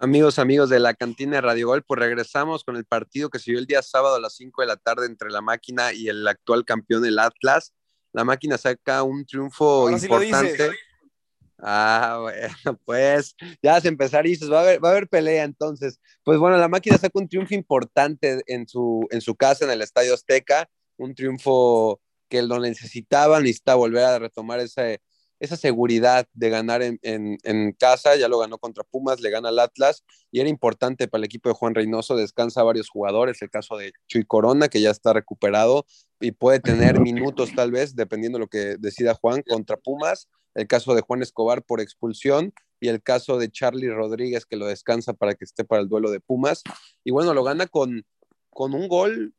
Amigos, amigos de la cantina de Radio Gol, pues regresamos con el partido que se dio el día sábado a las 5 de la tarde entre la máquina y el actual campeón, el Atlas. La máquina saca un triunfo Ahora sí importante. dices. Ah, bueno, pues ya se empezar y va a haber, va a haber pelea entonces. Pues bueno, la máquina saca un triunfo importante en su, en su casa, en el Estadio Azteca, un triunfo que lo necesitaba, necesita volver a retomar ese, esa seguridad de ganar en, en, en, casa, ya lo ganó contra Pumas, le gana al Atlas y era importante para el equipo de Juan Reynoso, descansa varios jugadores, el caso de Chuy Corona, que ya está recuperado y puede tener minutos tal vez, dependiendo de lo que decida Juan, contra Pumas, el caso de Juan Escobar por expulsión y el caso de Charlie Rodríguez, que lo descansa para que esté para el duelo de Pumas. Y bueno, lo gana con, con un gol,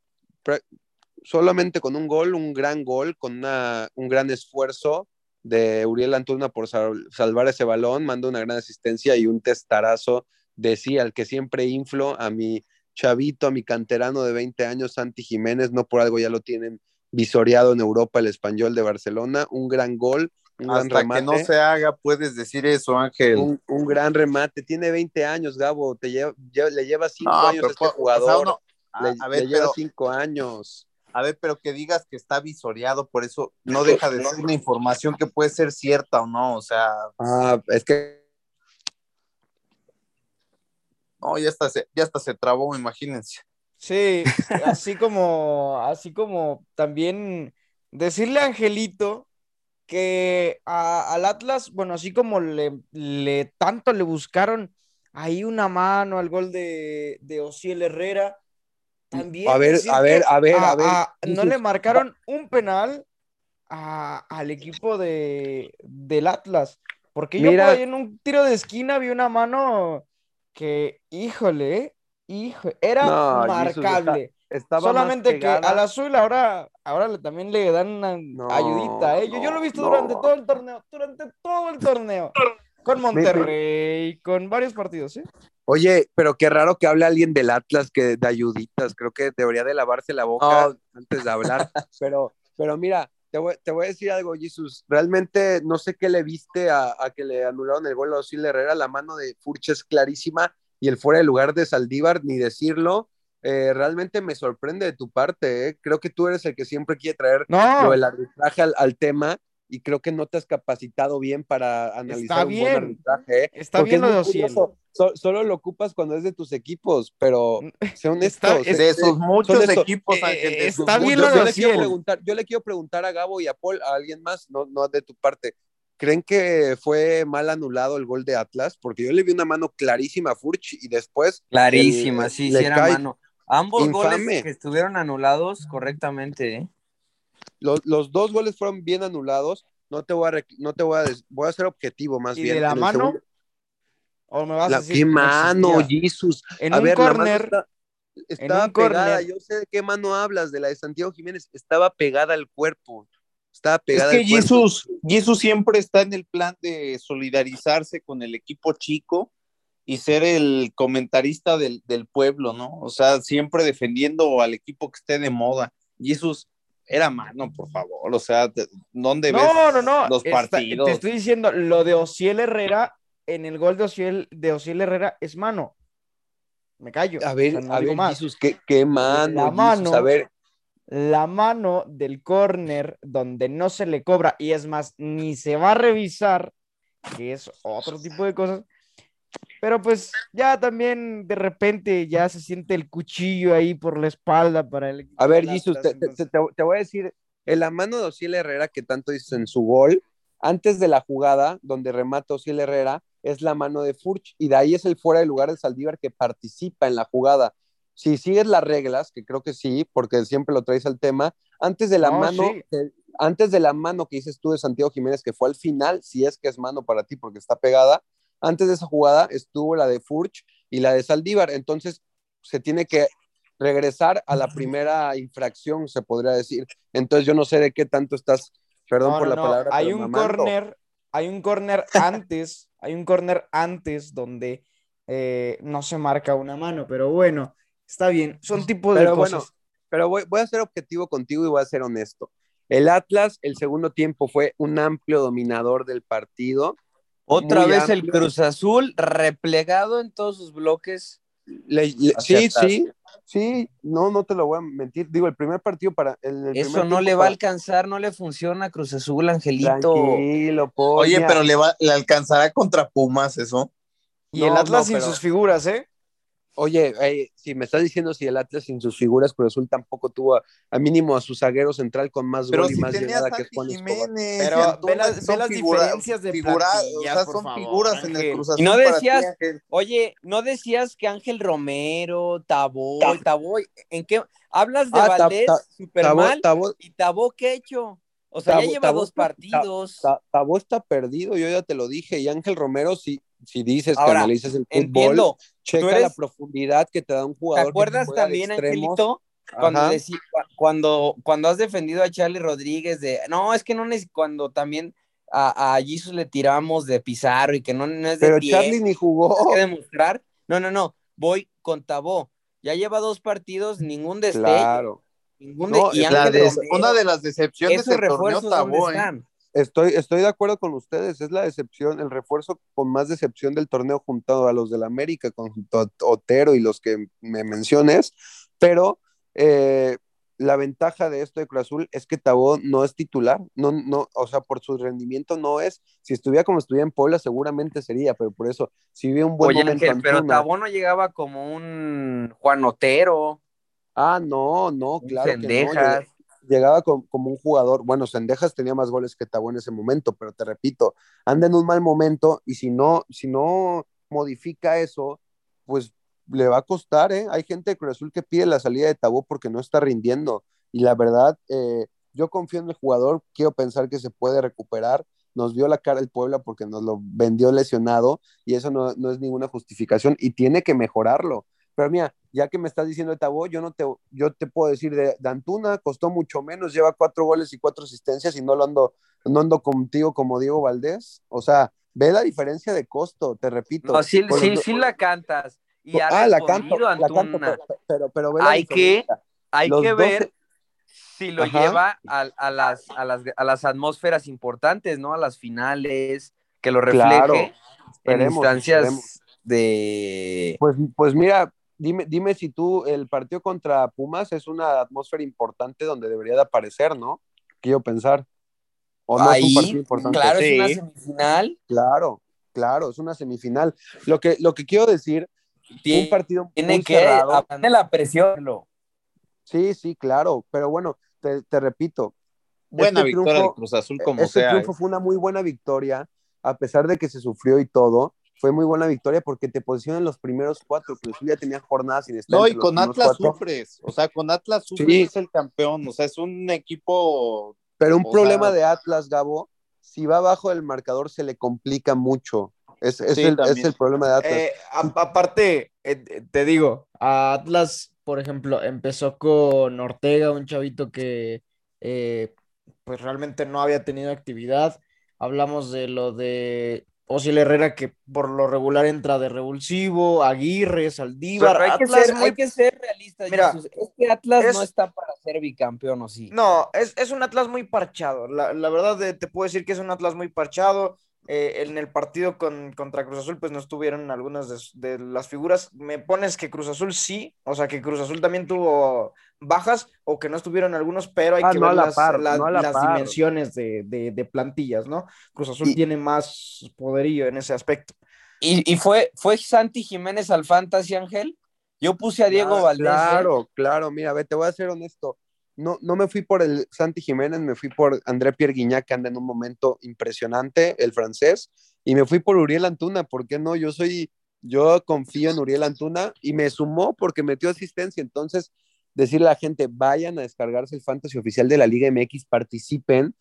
solamente con un gol, un gran gol, con una, un gran esfuerzo de Uriel Antuna por salvar ese balón, manda una gran asistencia y un testarazo de sí, al que siempre inflo, a mi chavito, a mi canterano de 20 años, Santi Jiménez, no por algo ya lo tienen visoreado en Europa el español de Barcelona, un gran gol, un Hasta gran remate. que no se haga, puedes decir eso, Ángel. Un, un gran remate, tiene 20 años, Gabo, te lleva, le lleva 5 No, años pero a este jugador, a, le, a le ver, lleva pero, 5 años. A ver, pero que digas que está visoreado, por eso no deja de ser una información que puede ser cierta o no, o sea, Ah, es que no, ya hasta se, ya hasta se trabó, imagínense. Sí, así como, así como también decirle a Angelito que a- al Atlas, bueno, así como le, le tanto le buscaron ahí una mano al gol de, de Osiel Herrera, también A ver, a ver, a ver, a ver, no le marcaron un penal a- al equipo de, del Atlas, porque yo Mira. por ahí en un tiro de esquina vi una mano que, híjole, hijo, era No, Jesús, está- marcable. Solamente que al azul ahora, ahora también le dan una No, ayudita, ¿eh? Yo, yo lo he visto no. durante todo el torneo, durante todo el torneo. Con Monterrey, con varios partidos, ¿eh? Oye, pero qué raro que hable alguien del Atlas que de ayuditas. Creo que debería de lavarse la boca antes de hablar. pero, pero mira, te voy, te voy a decir algo, Jesús. Realmente no sé qué le viste a, a que le anularon el gol a Osil Herrera. La mano de Furch es clarísima y el fuera de lugar de Saldívar, ni decirlo. Eh, realmente me sorprende de tu parte. ¿eh? Creo que tú eres el que siempre quiere traer lo No, del arbitraje al, al tema y creo que no te has capacitado bien para analizar un bien. buen arbitraje. ¿eh? está Porque bien es lo de. So- solo lo ocupas cuando es de tus equipos, pero sé honesto. Está- sé- es- De sus muchos equipos, Eh, Ángel, de sus está bien muchos- lo de yo, le quiero preguntar, yo le quiero preguntar a Gabo y a Paul, a alguien más, no, no de tu parte. ¿Creen que fue mal anulado el gol de Atlas? Porque yo le vi una mano clarísima a Furch y después. Clarísima, el- sí, sí era mano. Ambos infame. goles que estuvieron anulados correctamente, ¿eh? Los, los dos goles fueron bien anulados. No te voy a, no te voy a, voy a ser objetivo más ¿Y bien. de la mano? segundo- ¿O me vas a decir ¿Qué mano? Jesus? En a un ver, la mano corner, está- estaba un pegada. córner. Yo sé de qué mano hablas, de la de Santiago Jiménez. Estaba pegada al cuerpo. Estaba Es pegada que al cuerpo. Jesús, Jesús siempre está en el plan de solidarizarse con el equipo chico y ser el comentarista del, del pueblo, ¿no? O sea, siempre defendiendo al equipo que esté de moda. Jesús, era mano, por favor. O sea, ¿dónde ves No, no, no. los está- partidos? te estoy diciendo, lo de Osiel Herrera, en el gol de Osiel, de Osiel Herrera es mano. Me callo. A ver, o sea, no a ver, más. Jesus, qué, qué mano, La Jesus, mano. a ver, La mano del córner donde no se le cobra y es más, ni se va a revisar, que es otro tipo de cosas. Pero pues ya también de repente ya se siente el cuchillo ahí por la espalda para el a ver, Atlas, te, te- te- te voy a decir, en la mano de Osiel Herrera, que tanto dices en su gol, antes de la jugada donde remata Osiel Herrera, es la mano de Furch, y de ahí es el fuera de lugar de Saldívar que participa en la jugada. Si sigues las reglas, que creo que sí, porque siempre lo traes al tema, antes de la No, mano, sí. antes de la mano que dices tú de Santiago Jiménez, que fue al final, si es que es mano para ti porque está pegada, antes de esa jugada estuvo la de Furch y la de Saldívar, entonces se tiene que regresar a la primera infracción, se podría decir. Entonces yo no sé de qué tanto estás, perdón No, por no, la no, palabra, Hay un corner, hay un corner antes, hay un corner antes donde eh, no se marca una mano, pero bueno, está bien, son tipos de Pero cosas. bueno, pero voy, voy a ser objetivo contigo y voy a ser honesto. El Atlas, el segundo tiempo, fue un amplio dominador del partido. Otra vez el. Cruz Azul replegado en todos sus bloques. Le- le- Hacia sí, atrás. sí, sí, no, no te lo voy a mentir. Digo, el primer partido para. el- el Eso no le va a alcanzar, no le funciona a Cruz Azul, Angelito. Tranquilo, Oye, pero le, va, le alcanzará contra Pumas eso. Y el Atlas no, sin sus figuras, ¿eh? Oye, eh, si me estás diciendo si el Atlas sin sus figuras, Cruz Azul tampoco tuvo a, a mínimo a su zaguero central con más Pero gol y si más llegada que es Juan Escobar. Jiménez, Pero ve las- ve las figura- diferencias de figura- o sea, por son favor, figuras en el. Cruz Azul Y no ti, decías, oye, ¿no decías que Ángel Romero, Taboy, Taboy, ¿en qué? Hablas de Ah, Valdés Ta- Tabo, mal, Tabo- y Tabó, ¿qué ha hecho? O sea, ya lleva dos partidos. Ta- Tabo está perdido, yo ya te lo dije. Y Ángel Romero, si, si dices que Ahora, analizas el fútbol, Entiendo. checa eres- la profundidad que te da un ¿Te jugador. que acuerdas también. Angelito, cuando, decí- cu- cuando, cuando has defendido a Charlie Rodríguez de, no, es que no neces- cuando también a, a Jesus le tiramos de Pizarro y que no, no es de Pero Charlie ni jugó. que demostrar. No, no, no, voy con Tabó. Ya lleva dos partidos, ningún destello. Claro. Ningún No, de, y es La una de las decepciones del torneo refuerzos ¿dónde Tabó, ¿eh? Estoy, estoy de acuerdo con ustedes, es la decepción, el refuerzo con más decepción del torneo junto a los del América, con junto a Otero y los que me menciones, pero eh, la ventaja de esto de Cruz Azul es que Tabó no es titular, no, no, o sea, por su rendimiento no es, si estuviera como estuviera en Puebla seguramente sería, pero por eso, si vive un buen Oye, momento Ángel, pero Tabó no llegaba como un Juan Otero, ah, no, no, claro que no. Llegaba com- como un jugador, bueno, Sendejas tenía más goles que Tabó en ese momento, pero te repito, anda en un mal momento y si no, si no modifica eso, pues le va a costar, ¿eh? Hay gente de Cruz Azul que pide la salida de Tabó porque no está rindiendo y la verdad, eh, yo confío en el jugador, quiero pensar que se puede recuperar, nos vio la cara el Puebla porque nos lo vendió lesionado y eso no, no es ninguna justificación y tiene que mejorarlo. Pero mira, ya que me estás diciendo de Tabó, yo no te, yo te puedo decir de, de Antuna, costó mucho menos, lleva cuatro goles y cuatro asistencias y no lo ando, no ando contigo como Diego Valdés. O sea, ve la diferencia de costo, te repito. No, sí, sí, los- sí la cantas. Y ha ah, la canto, la canto, pero, pero, pero ve la Hay que-. Hay Los que 12 ver si lo Ajá. lleva a, a las, a, las, a las atmósferas importantes, ¿no? A las finales, que lo refleje Claro, en instancias esperemos. de... Pues, pues mira, dime, dime si tú, el partido contra Pumas es una atmósfera importante donde debería de aparecer, ¿no? Quiero pensar. ¿O no es un partido importante? claro, es una semifinal. Claro, claro, es una semifinal. Lo que, lo que quiero decir, Tiene, un partido tiene muy que cerrado. la presión. Sí, sí, claro, pero bueno, te, te repito. Buena este victoria de triunfo- Cruz Azul como este sea. triunfo ¿eh? fue una muy buena victoria, a pesar de que se sufrió y todo, fue muy buena victoria porque te posicionan los primeros cuatro, Azul ya tenía jornadas sin estar No, y con Atlas cuatro. sufres. O sea, con Atlas sufres Sí. es el campeón. O sea, es un equipo. Pero un problema sea- de Atlas, Gabo, si va abajo del marcador se le complica mucho. Es, es Sí, el, es el problema de Atlas. Eh, a- aparte, eh, eh, te digo, a Atlas, por ejemplo, empezó con Ortega, un chavito que eh, pues realmente no había tenido actividad. Hablamos de lo de Osil Herrera, que por lo regular entra de revulsivo, Aguirre, Saldívar. Pero hay que, ser, muy hay que ser realistas. Mira, Jesús. es que Atlas es- no está para ser bicampeón, ¿o sí? No, es, es un Atlas muy parchado. La, la verdad eh, te puedo decir que es un Atlas muy parchado. Eh, en el partido con, contra Cruz Azul, pues no estuvieron algunas de, de las figuras. Me pones que Cruz Azul sí, o sea que Cruz Azul también tuvo bajas o que no estuvieron algunos, pero hay Ah, que no ver la las, par, la- no a la las par. dimensiones de, de- de plantillas, ¿no? Cruz Azul Y- tiene más poderío en ese aspecto. ¿Y, y fue, fue Santi Jiménez al Fantasy Ángel? Yo puse a Diego Claro, Valdés. ¿eh? Claro, claro, mira, ve, te voy a ser honesto. No, no me fui por el Santi Jiménez, me fui por André Pierre Guignac, que anda en un momento impresionante, el francés, y me fui por Uriel Antuna, ¿por qué no? Yo soy, yo confío en Uriel Antuna y me sumó porque metió asistencia, entonces decirle a la gente, vayan a descargarse el fantasy oficial de la Liga MX, participen,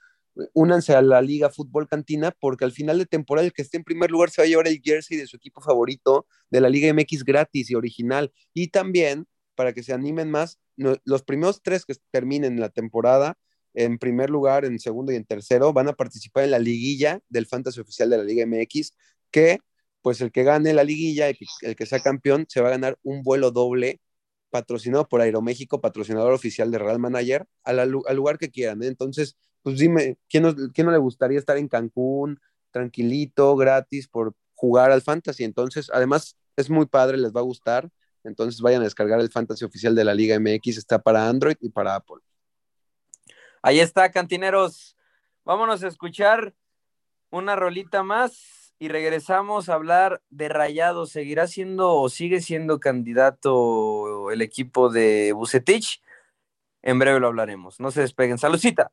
únanse a la Liga Fútbol Cantina, porque al final de temporada el que esté en primer lugar se va a llevar el jersey de su equipo favorito de la Liga MX gratis y original. Y también, para que se animen más, los primeros tres que terminen la temporada, en primer lugar, en segundo y en tercero, van a participar en la liguilla del Fantasy Oficial de la Liga MX, que pues el que gane la liguilla, el que sea campeón, se va a ganar un vuelo doble patrocinado por Aeroméxico, patrocinador oficial de Real Manager, al lugar que quieran. ¿eh? Entonces, pues dime, ¿quién no, ¿quién no le gustaría estar en Cancún, tranquilito, gratis, por jugar al Fantasy? Entonces, además, es muy padre, les va a gustar. Entonces, vayan a descargar el Fantasy oficial de la Liga MX, está para Android y para Apple. Ahí está, cantineros. Vámonos a escuchar una rolita más y regresamos a hablar de Rayados. ¿Seguirá siendo o sigue siendo candidato el equipo de Bucetich? En breve lo hablaremos. No se despeguen. Saludcita.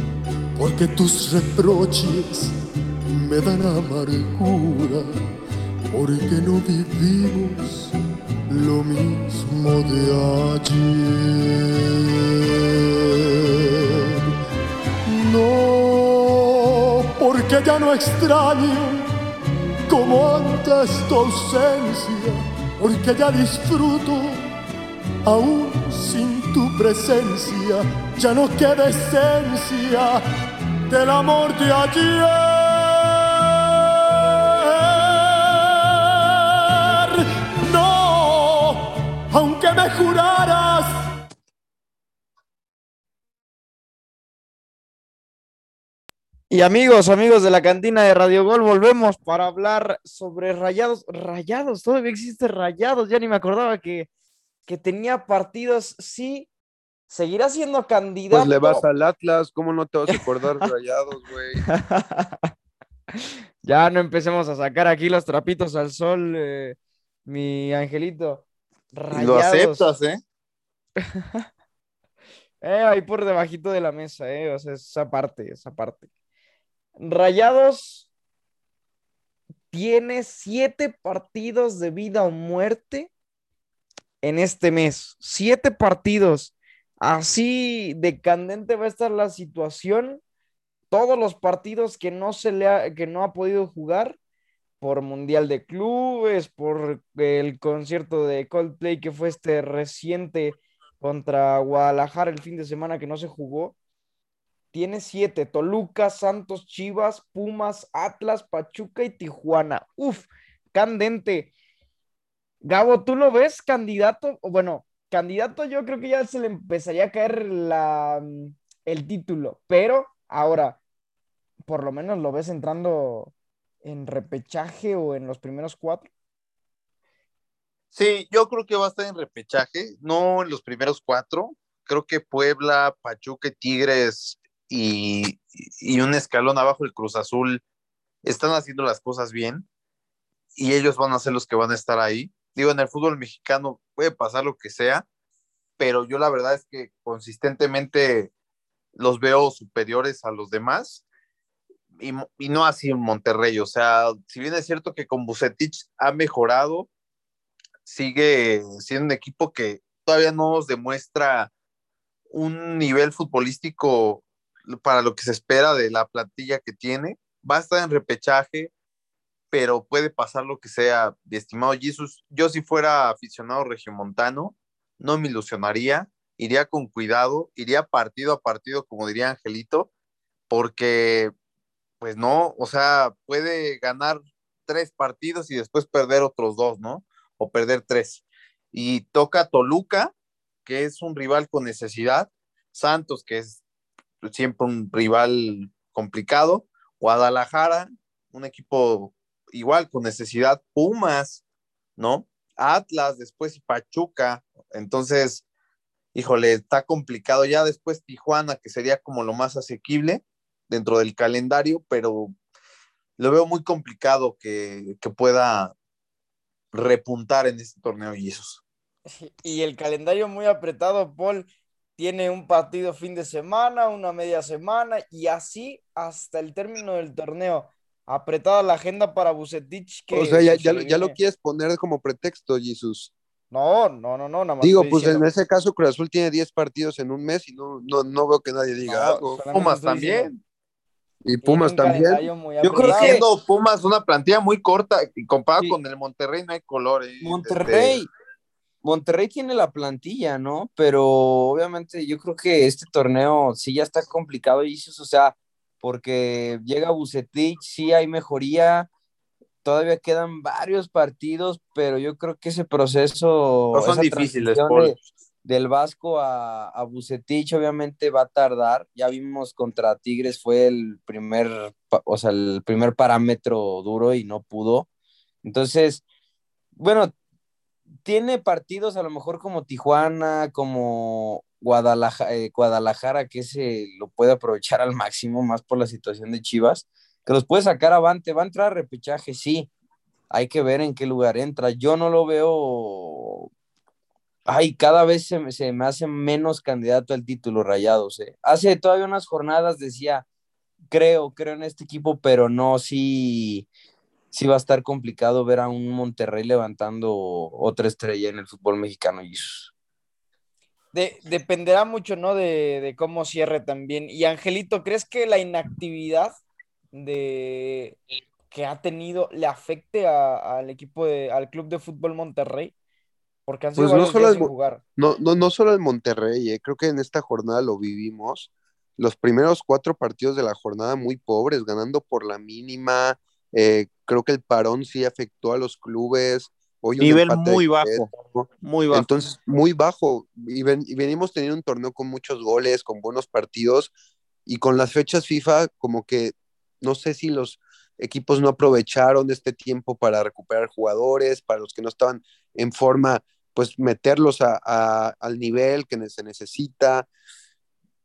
porque tus reproches me dan amargura, porque no vivimos lo mismo de ayer. No, porque ya no extraño como antes tu ausencia, porque ya disfruto aún sin tu presencia, ya no queda esencia del amor de ayer. No, aunque me juraras Y amigos, amigos de la cantina de Radio Gol, volvemos para hablar sobre Rayados. Rayados, todavía existe Rayados, ya ni me acordaba que, que tenía partidos. Sí, seguirá siendo candidato. Pues le vas al Atlas, ¿cómo no te vas a acordar rayados, güey? ya no empecemos a sacar aquí los trapitos al sol, eh, mi angelito. Y lo Rayados. aceptas, ¿eh? Eh, ahí por debajito de la mesa, eh. O sea, esa parte, esa parte. Rayados tiene siete partidos de vida o muerte en este mes. Siete partidos. Así de candente va a estar la situación. Todos los partidos que no se le ha, que no ha podido jugar por Mundial de Clubes, por el concierto de Coldplay que fue este reciente contra Guadalajara el fin de semana que no se jugó. Tiene siete: Toluca, Santos, Chivas, Pumas, Atlas, Pachuca y Tijuana. Uf, candente. Gabo, ¿tú lo ves candidato? Bueno, candidato yo creo que ya se le empezaría a caer la, el título, pero ahora, por lo menos lo ves entrando en repechaje o en los primeros cuatro. Sí, yo creo que va a estar en repechaje, no en los primeros cuatro. Creo que Puebla, Pachuca, Tigres y, y un escalón abajo el Cruz Azul están haciendo las cosas bien y ellos van a ser los que van a estar ahí. Digo, en el fútbol mexicano puede pasar lo que sea, pero yo la verdad es que consistentemente los veo superiores a los demás y, no así en Monterrey. O sea, si bien es cierto que con Bucetich ha mejorado, sigue siendo un equipo que todavía no nos demuestra un nivel futbolístico para lo que se espera de la plantilla que tiene. Va a estar en repechaje, pero puede pasar lo que sea. Estimado Jesus, yo si fuera aficionado regiomontano, no me ilusionaría, iría con cuidado, iría partido a partido, como diría Angelito, porque, pues no, o sea, puede ganar tres partidos y después perder otros dos, ¿no? O perder tres. Y toca Toluca, que es un rival con necesidad, Santos, que es siempre un rival complicado, Guadalajara, un equipo igual con necesidad, Pumas, ¿no? Atlas, después Pachuca, entonces, híjole, está complicado. Ya después Tijuana, que sería como lo más asequible dentro del calendario, pero lo veo muy complicado que, que pueda repuntar en este torneo Jesus. Y el calendario muy apretado, Paul. Tiene un partido fin de semana, una media semana y así hasta el término del torneo. Apretada la agenda para Bucetich. Que o sea, ya, lo quieres poner como pretexto, Jesus. No, no, no, no, nada más. Digo, pues en diciendo- ese caso Cruz Azul tiene 10 partidos en un mes y no, no, no veo que nadie diga No, algo. Pumas también. Y Pumas también. Yo creo que siendo Pumas una plantilla muy corta y comparado Sí. con el Monterrey no hay color. eh. Monterrey, Monterrey tiene la plantilla, ¿no? Pero obviamente yo creo que este torneo sí ya está complicado, Isis, o sea, porque llega Bucetich, sí hay mejoría, todavía quedan varios partidos, pero yo creo que ese proceso, No son difíciles, de- del Vasco a, a Bucetich obviamente va a tardar. Ya vimos contra Tigres fue el primer, o sea, el primer parámetro duro y no pudo. Entonces, bueno, tiene partidos a lo mejor como Tijuana, como Guadalajara, Guadalajara que se lo puede aprovechar al máximo, más por la situación de Chivas, que los puede sacar avante, va a entrar a repechaje, sí. Hay que ver en qué lugar entra. Yo no lo veo. Ay, cada vez se, se me hace menos candidato al título Rayados. eh. Hace todavía unas jornadas decía, creo, creo en este equipo, pero no, sí, sí va a estar complicado ver a un Monterrey levantando otra estrella en el fútbol mexicano. Jesús. De- dependerá mucho, ¿no? De, de cómo cierre también. Y Angelito, ¿crees que la inactividad de que ha tenido le afecte a- al equipo de, al club de fútbol Monterrey? Porque han sido Pues no solo el sin jugar. No, no, no solo el Monterrey, eh, creo que en esta jornada lo vivimos. Los primeros cuatro partidos de la jornada muy pobres, ganando por la mínima. eh, creo que el parón sí afectó a los clubes. Hoy Nivel muy bajo. Muy bajo. Entonces, muy bajo. Y, ven- y venimos teniendo un torneo con muchos goles, con buenos partidos. Y con las fechas FIFA, como que no sé si los equipos no aprovecharon este tiempo para recuperar jugadores, para los que no estaban en forma, pues meterlos a- a- al nivel que se necesita.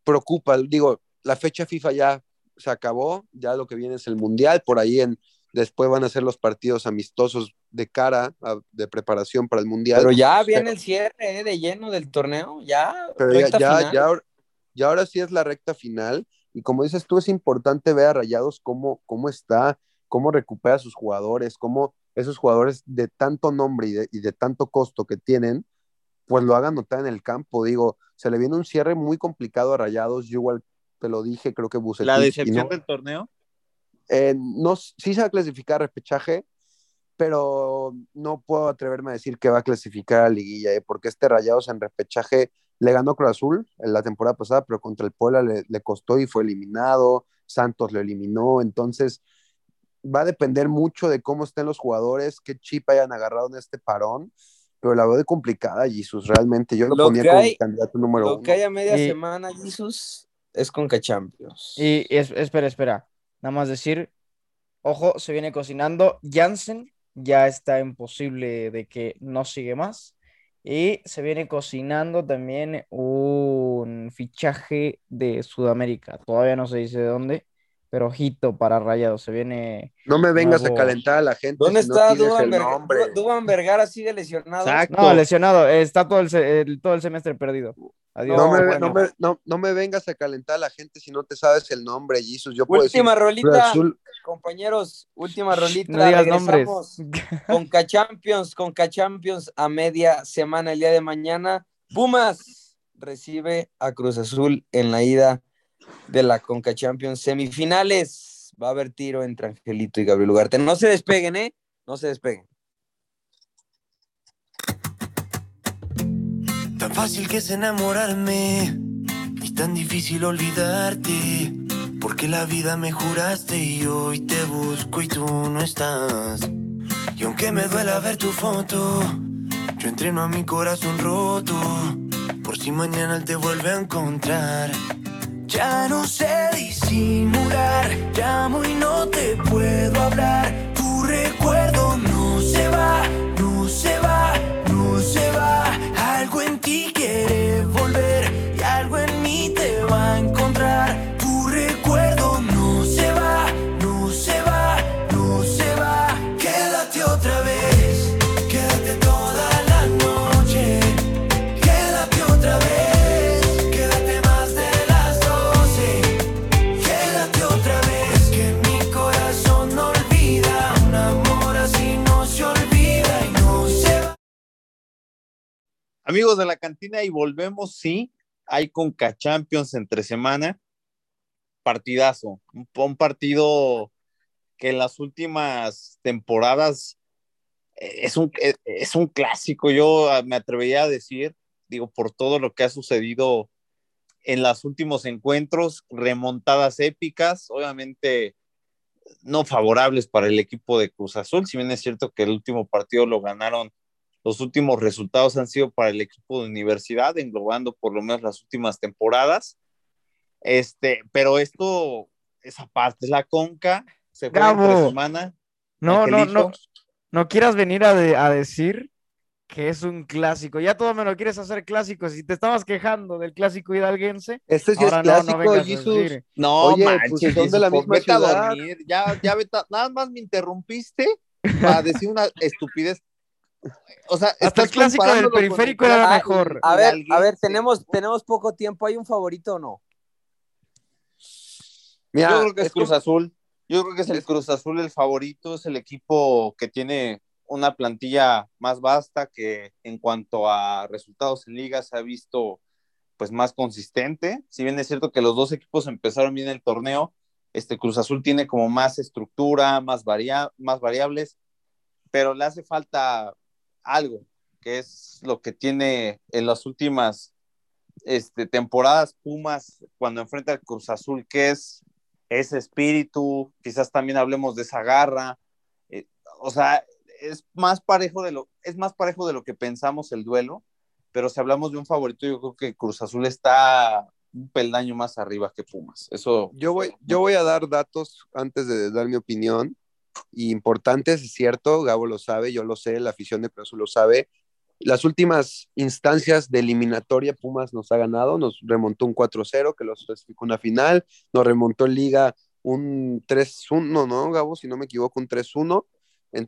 Preocupa, digo, la fecha FIFA ya se acabó, ya lo que viene es el Mundial, por ahí en, después van a ser los partidos amistosos de cara, a- de preparación para el Mundial. Pero ya viene el cierre eh, de lleno del torneo, ya. Pero ya, recta ya, final. ya, ahora- ya ahora sí es la recta final. Y como dices tú, es importante ver a Rayados cómo, cómo está, cómo recupera a sus jugadores, cómo esos jugadores de tanto nombre y de, y de tanto costo que tienen, pues lo hagan notar en el campo. Digo, se le viene un cierre muy complicado a Rayados. Yo igual te lo dije, creo que Bucetich. La decepción no- del torneo. Eh, no, sí se va a clasificar a repechaje, pero no puedo atreverme a decir que va a clasificar a liguilla, ¿eh? porque este Rayados en repechaje le ganó Cruz Azul en la temporada pasada, pero contra el Puebla le, le costó y fue eliminado, Santos lo eliminó, entonces va a depender mucho de cómo estén los jugadores, qué chip hayan agarrado en este parón, pero la veo de complicada, Jesús, realmente. Yo lo, Lo ponía como hay- candidato número Lo uno. que haya media Y- semana, Jesús, es con Cachampions. Y es- espera, espera. Nada más decir, ojo, se viene cocinando. Jansen ya está imposible de que no sigue más. Y se viene cocinando también un fichaje de Sudamérica. Todavía no se dice de dónde, pero ojito para Rayados. Se viene. No me vengas nuevo- a calentar a la gente. ¿Dónde si no está tienes Duban, Vergara? Duban Vergara sigue lesionado. Exacto. No, lesionado. Está todo el- todo el semestre perdido. Adiós. No, me, bueno. no, me, no, no me vengas a calentar a la gente si no te sabes el nombre, Jesus. Yo puedo Última decir Cruz rolita, Azul. compañeros. Última rolita. No digas nombres. Regresamos Con Cachampions, con Cachampions a media semana el día de mañana. Pumas recibe a Cruz Azul en la ida de la Conca Champions semifinales. Va a haber tiro entre Angelito y Gabriel Ugarte. No se despeguen, ¿eh? No se despeguen. Tan fácil que es enamorarme y tan difícil olvidarte. Porque la vida me juraste y hoy te busco y tú no estás. Y aunque me duela ver tu foto, yo entreno a mi corazón roto. Por si mañana te vuelve a encontrar. Ya no sé disimular, llamo y no te puedo hablar. Tu recuerdo no se va, no se va, no se va. Ti quiere Amigos de la cantina, y volvemos, sí, hay Conca Champions entre semana, partidazo, un, un partido que en las últimas temporadas eh, es un, eh, es un clásico, yo ah, me atrevería a decir, digo, por todo lo que ha sucedido en los últimos encuentros, remontadas épicas, obviamente no favorables para el equipo de Cruz Azul, si bien es cierto que el último partido lo ganaron, los últimos resultados han sido para el equipo de universidad, englobando por lo menos las últimas temporadas. Este, pero esto, esa parte es la conca, se fue entre semana. No, no, no, no quieras venir a, a decir que es un clásico. Ya todo me lo quieres hacer clásico. Si te estabas quejando del clásico hidalguense, este sí es clásico, no, no, no Oye, manches, pues son de la misma ciudad. Ya, ya nada más me interrumpiste para decir una estupidez. O sea, hasta el clásico del periférico era mejor. A ver, a ver, tenemos, tenemos poco tiempo. ¿Hay un favorito o no? Mira, yo creo que es Cruz Azul. Yo creo que es el Cruz Azul el favorito, es el equipo que tiene una plantilla más vasta que en cuanto a resultados en liga se ha visto pues más consistente. Si bien es cierto que los dos equipos empezaron bien el torneo, este Cruz Azul tiene como más estructura, más, más variables, pero le hace falta algo, que es lo que tiene en las últimas este, temporadas Pumas cuando enfrenta al Cruz Azul, que es ese espíritu, quizás también hablemos de esa garra, eh, o sea, es más parejo de lo, es más parejo de lo que pensamos el duelo, pero si hablamos de un favorito, yo creo que Cruz Azul está un peldaño más arriba que Pumas. Eso. Yo voy, yo voy a dar datos antes de dar mi opinión. Importantes, es cierto, Gabo lo sabe, yo lo sé, la afición de Cruz lo sabe. Las últimas instancias de eliminatoria, Pumas nos ha ganado, nos remontó un 4-0, que lo clasificó una final, nos remontó en Liga un 3-1, ¿no, Gabo? Si no me equivoco, un 3-1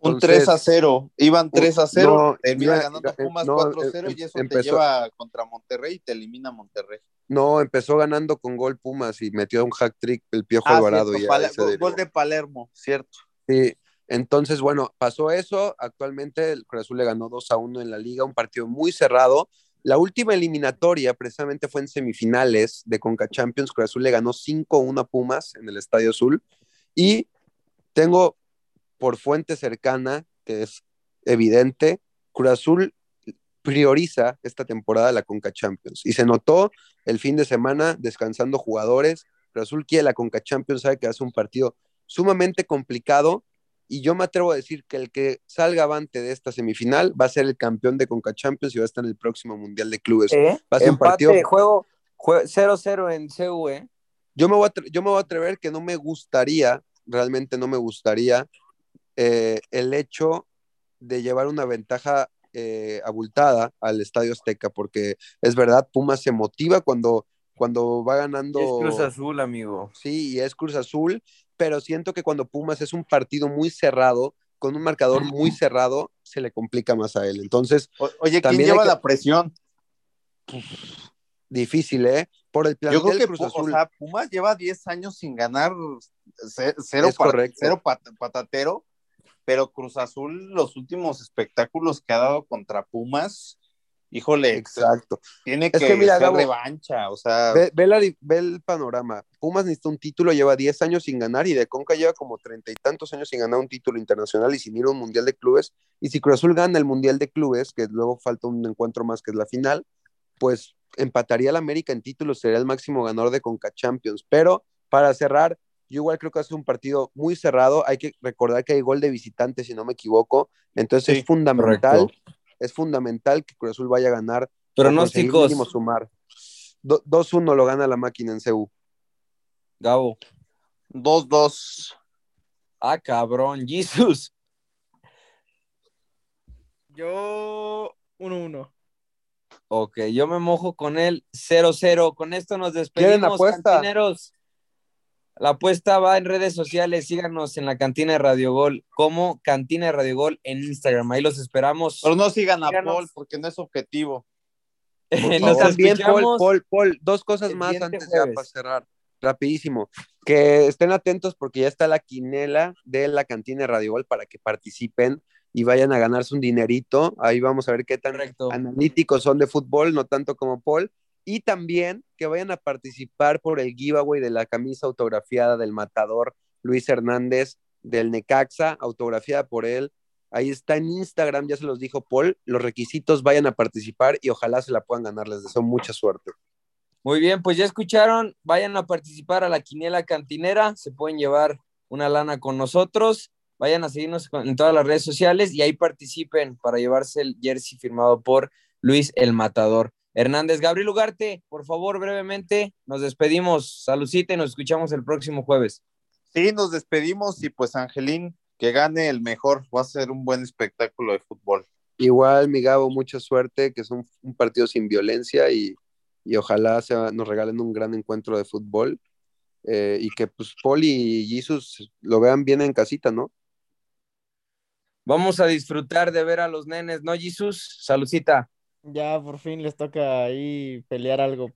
un 3 a 0, iban 3 a 0, termina ganando Pumas 4 a 0 y eso te lleva contra Monterrey y te elimina Monterrey. No, empezó ganando con gol Pumas y metió un hack trick el Piojo ah, Alvarado. y gol, de Palermo, cierto. Sí, entonces, bueno, pasó eso. Actualmente el Cruz Azul le ganó 2 a 1 en la liga, un partido muy cerrado. La última eliminatoria precisamente fue en semifinales de Conca Champions. Cruz Azul le ganó 5-1 a Pumas en el Estadio Azul. Y tengo por fuente cercana, que es evidente, Cruz Azul prioriza esta temporada la Conca Champions. Y se notó el fin de semana descansando jugadores. Cruz Azul quiere la Conca Champions, sabe que hace un partido sumamente complicado. Y yo me atrevo a decir que el que salga avante de esta semifinal va a ser el campeón de Conca Champions y va a estar en el próximo Mundial de Clubes. ¿Eh? Va a ser un partido. Juego 0-0 en CU, ¿eh? Yo me, voy a yo me voy a atrever que no me gustaría, realmente no me gustaría eh, el hecho de llevar una ventaja eh, abultada al Estadio Azteca, porque es verdad, Pumas se motiva cuando, cuando va ganando. es Cruz Azul, amigo. Sí, y es Cruz Azul, pero siento que cuando Pumas es un partido muy cerrado, con un marcador muy cerrado, se le complica más a él. Entonces. oye, ¿quién lleva la presión? Difícil, ¿eh? Por el plantel Yo creo que Cruz Azul. Pumas lleva 10 años sin ganar cero, cero patatero pero Cruz Azul, los últimos espectáculos que ha dado contra Pumas, híjole, exacto. Tiene que, ser revancha, o sea. Ve, el panorama. Pumas necesita un título, lleva 10 años sin ganar y de Conca lleva como treinta y tantos años sin ganar un título internacional y sin ir a un mundial de clubes. Y si Cruz Azul gana el mundial de clubes, que luego falta un encuentro más que es la final, pues empataría al América en títulos, sería el máximo ganador de Conca Champions. Pero para cerrar, yo igual creo que es un partido muy cerrado. Hay que recordar que hay gol de visitante, si no me equivoco. Entonces es fundamental, es fundamental que Cruz Azul vaya a ganar. Pronósticos. sumar. 2-1 lo gana la máquina en CU. Gabo. 2-2. Ah, cabrón, Jesus. Yo 1-1. Ok, yo me mojo con el 0-0. Con esto nos despedimos, cantineros. La apuesta va en redes sociales. Síganos en la cantina de Radio Gol como Cantina de Radio Gol en Instagram. Ahí los esperamos. Pero no sigan a Paul porque no es objetivo. también, Paul, Paul, Paul, dos cosas más antes de para cerrar. Rapidísimo. Que estén atentos porque ya está la quinela de la cantina de Radio Gol para que participen. y vayan a ganarse un dinerito. Ahí vamos a ver qué tan Correcto. analíticos son de fútbol, no tanto como Paul. Y también que vayan a participar por el giveaway de la camisa autografiada del matador Luis Hernández del Necaxa, autografiada por él. Ahí está en Instagram, ya se los dijo Paul. Los requisitos vayan a participar y ojalá se la puedan ganar. Les deseo mucha suerte. Muy bien, pues ya escucharon, vayan a participar a la quiniela cantinera, se pueden llevar una lana con nosotros, vayan a seguirnos en todas las redes sociales y ahí participen para llevarse el jersey firmado por Luis el Matador. Hernández, Gabriel Ugarte, por favor, brevemente, nos despedimos. Salucita y nos escuchamos el próximo jueves. Sí, nos despedimos y pues Angelín, que gane el mejor, va a ser un buen espectáculo de fútbol. Igual, mi Gabo, mucha suerte, que es un, un partido sin violencia y, y ojalá sea, nos regalen un gran encuentro de fútbol eh, y que pues Paul y Jesus lo vean bien en casita, ¿no? Vamos a disfrutar de ver a los nenes, ¿no, Jesús? Salucita. Ya por fin les toca ahí pelear algo.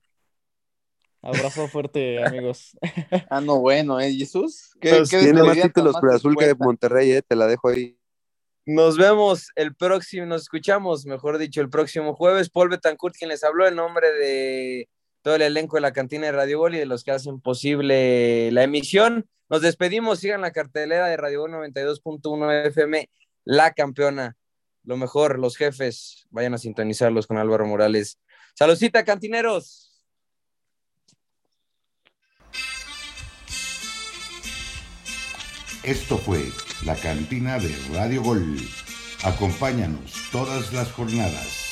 Abrazo fuerte, amigos. Ah, no, bueno, ¿eh, Jesús? ¿Qué, Pues qué Tiene más títulos Cruz Azul que? Monterrey, eh, te la dejo ahí. Nos vemos el próximo, nos escuchamos, mejor dicho, el próximo jueves. Paul Betancourt, quien les habló en nombre de todo el elenco de la cantina de Radio Gol y de los que hacen posible la emisión. Nos despedimos, sigan la cartelera de Radio Gol 92.1 FM, la campeona. Lo mejor, los jefes, vayan a sintonizarlos con Álvaro Morales. Saludcita, cantineros. Esto fue la cantina de Radio Gol. Acompáñanos todas las jornadas.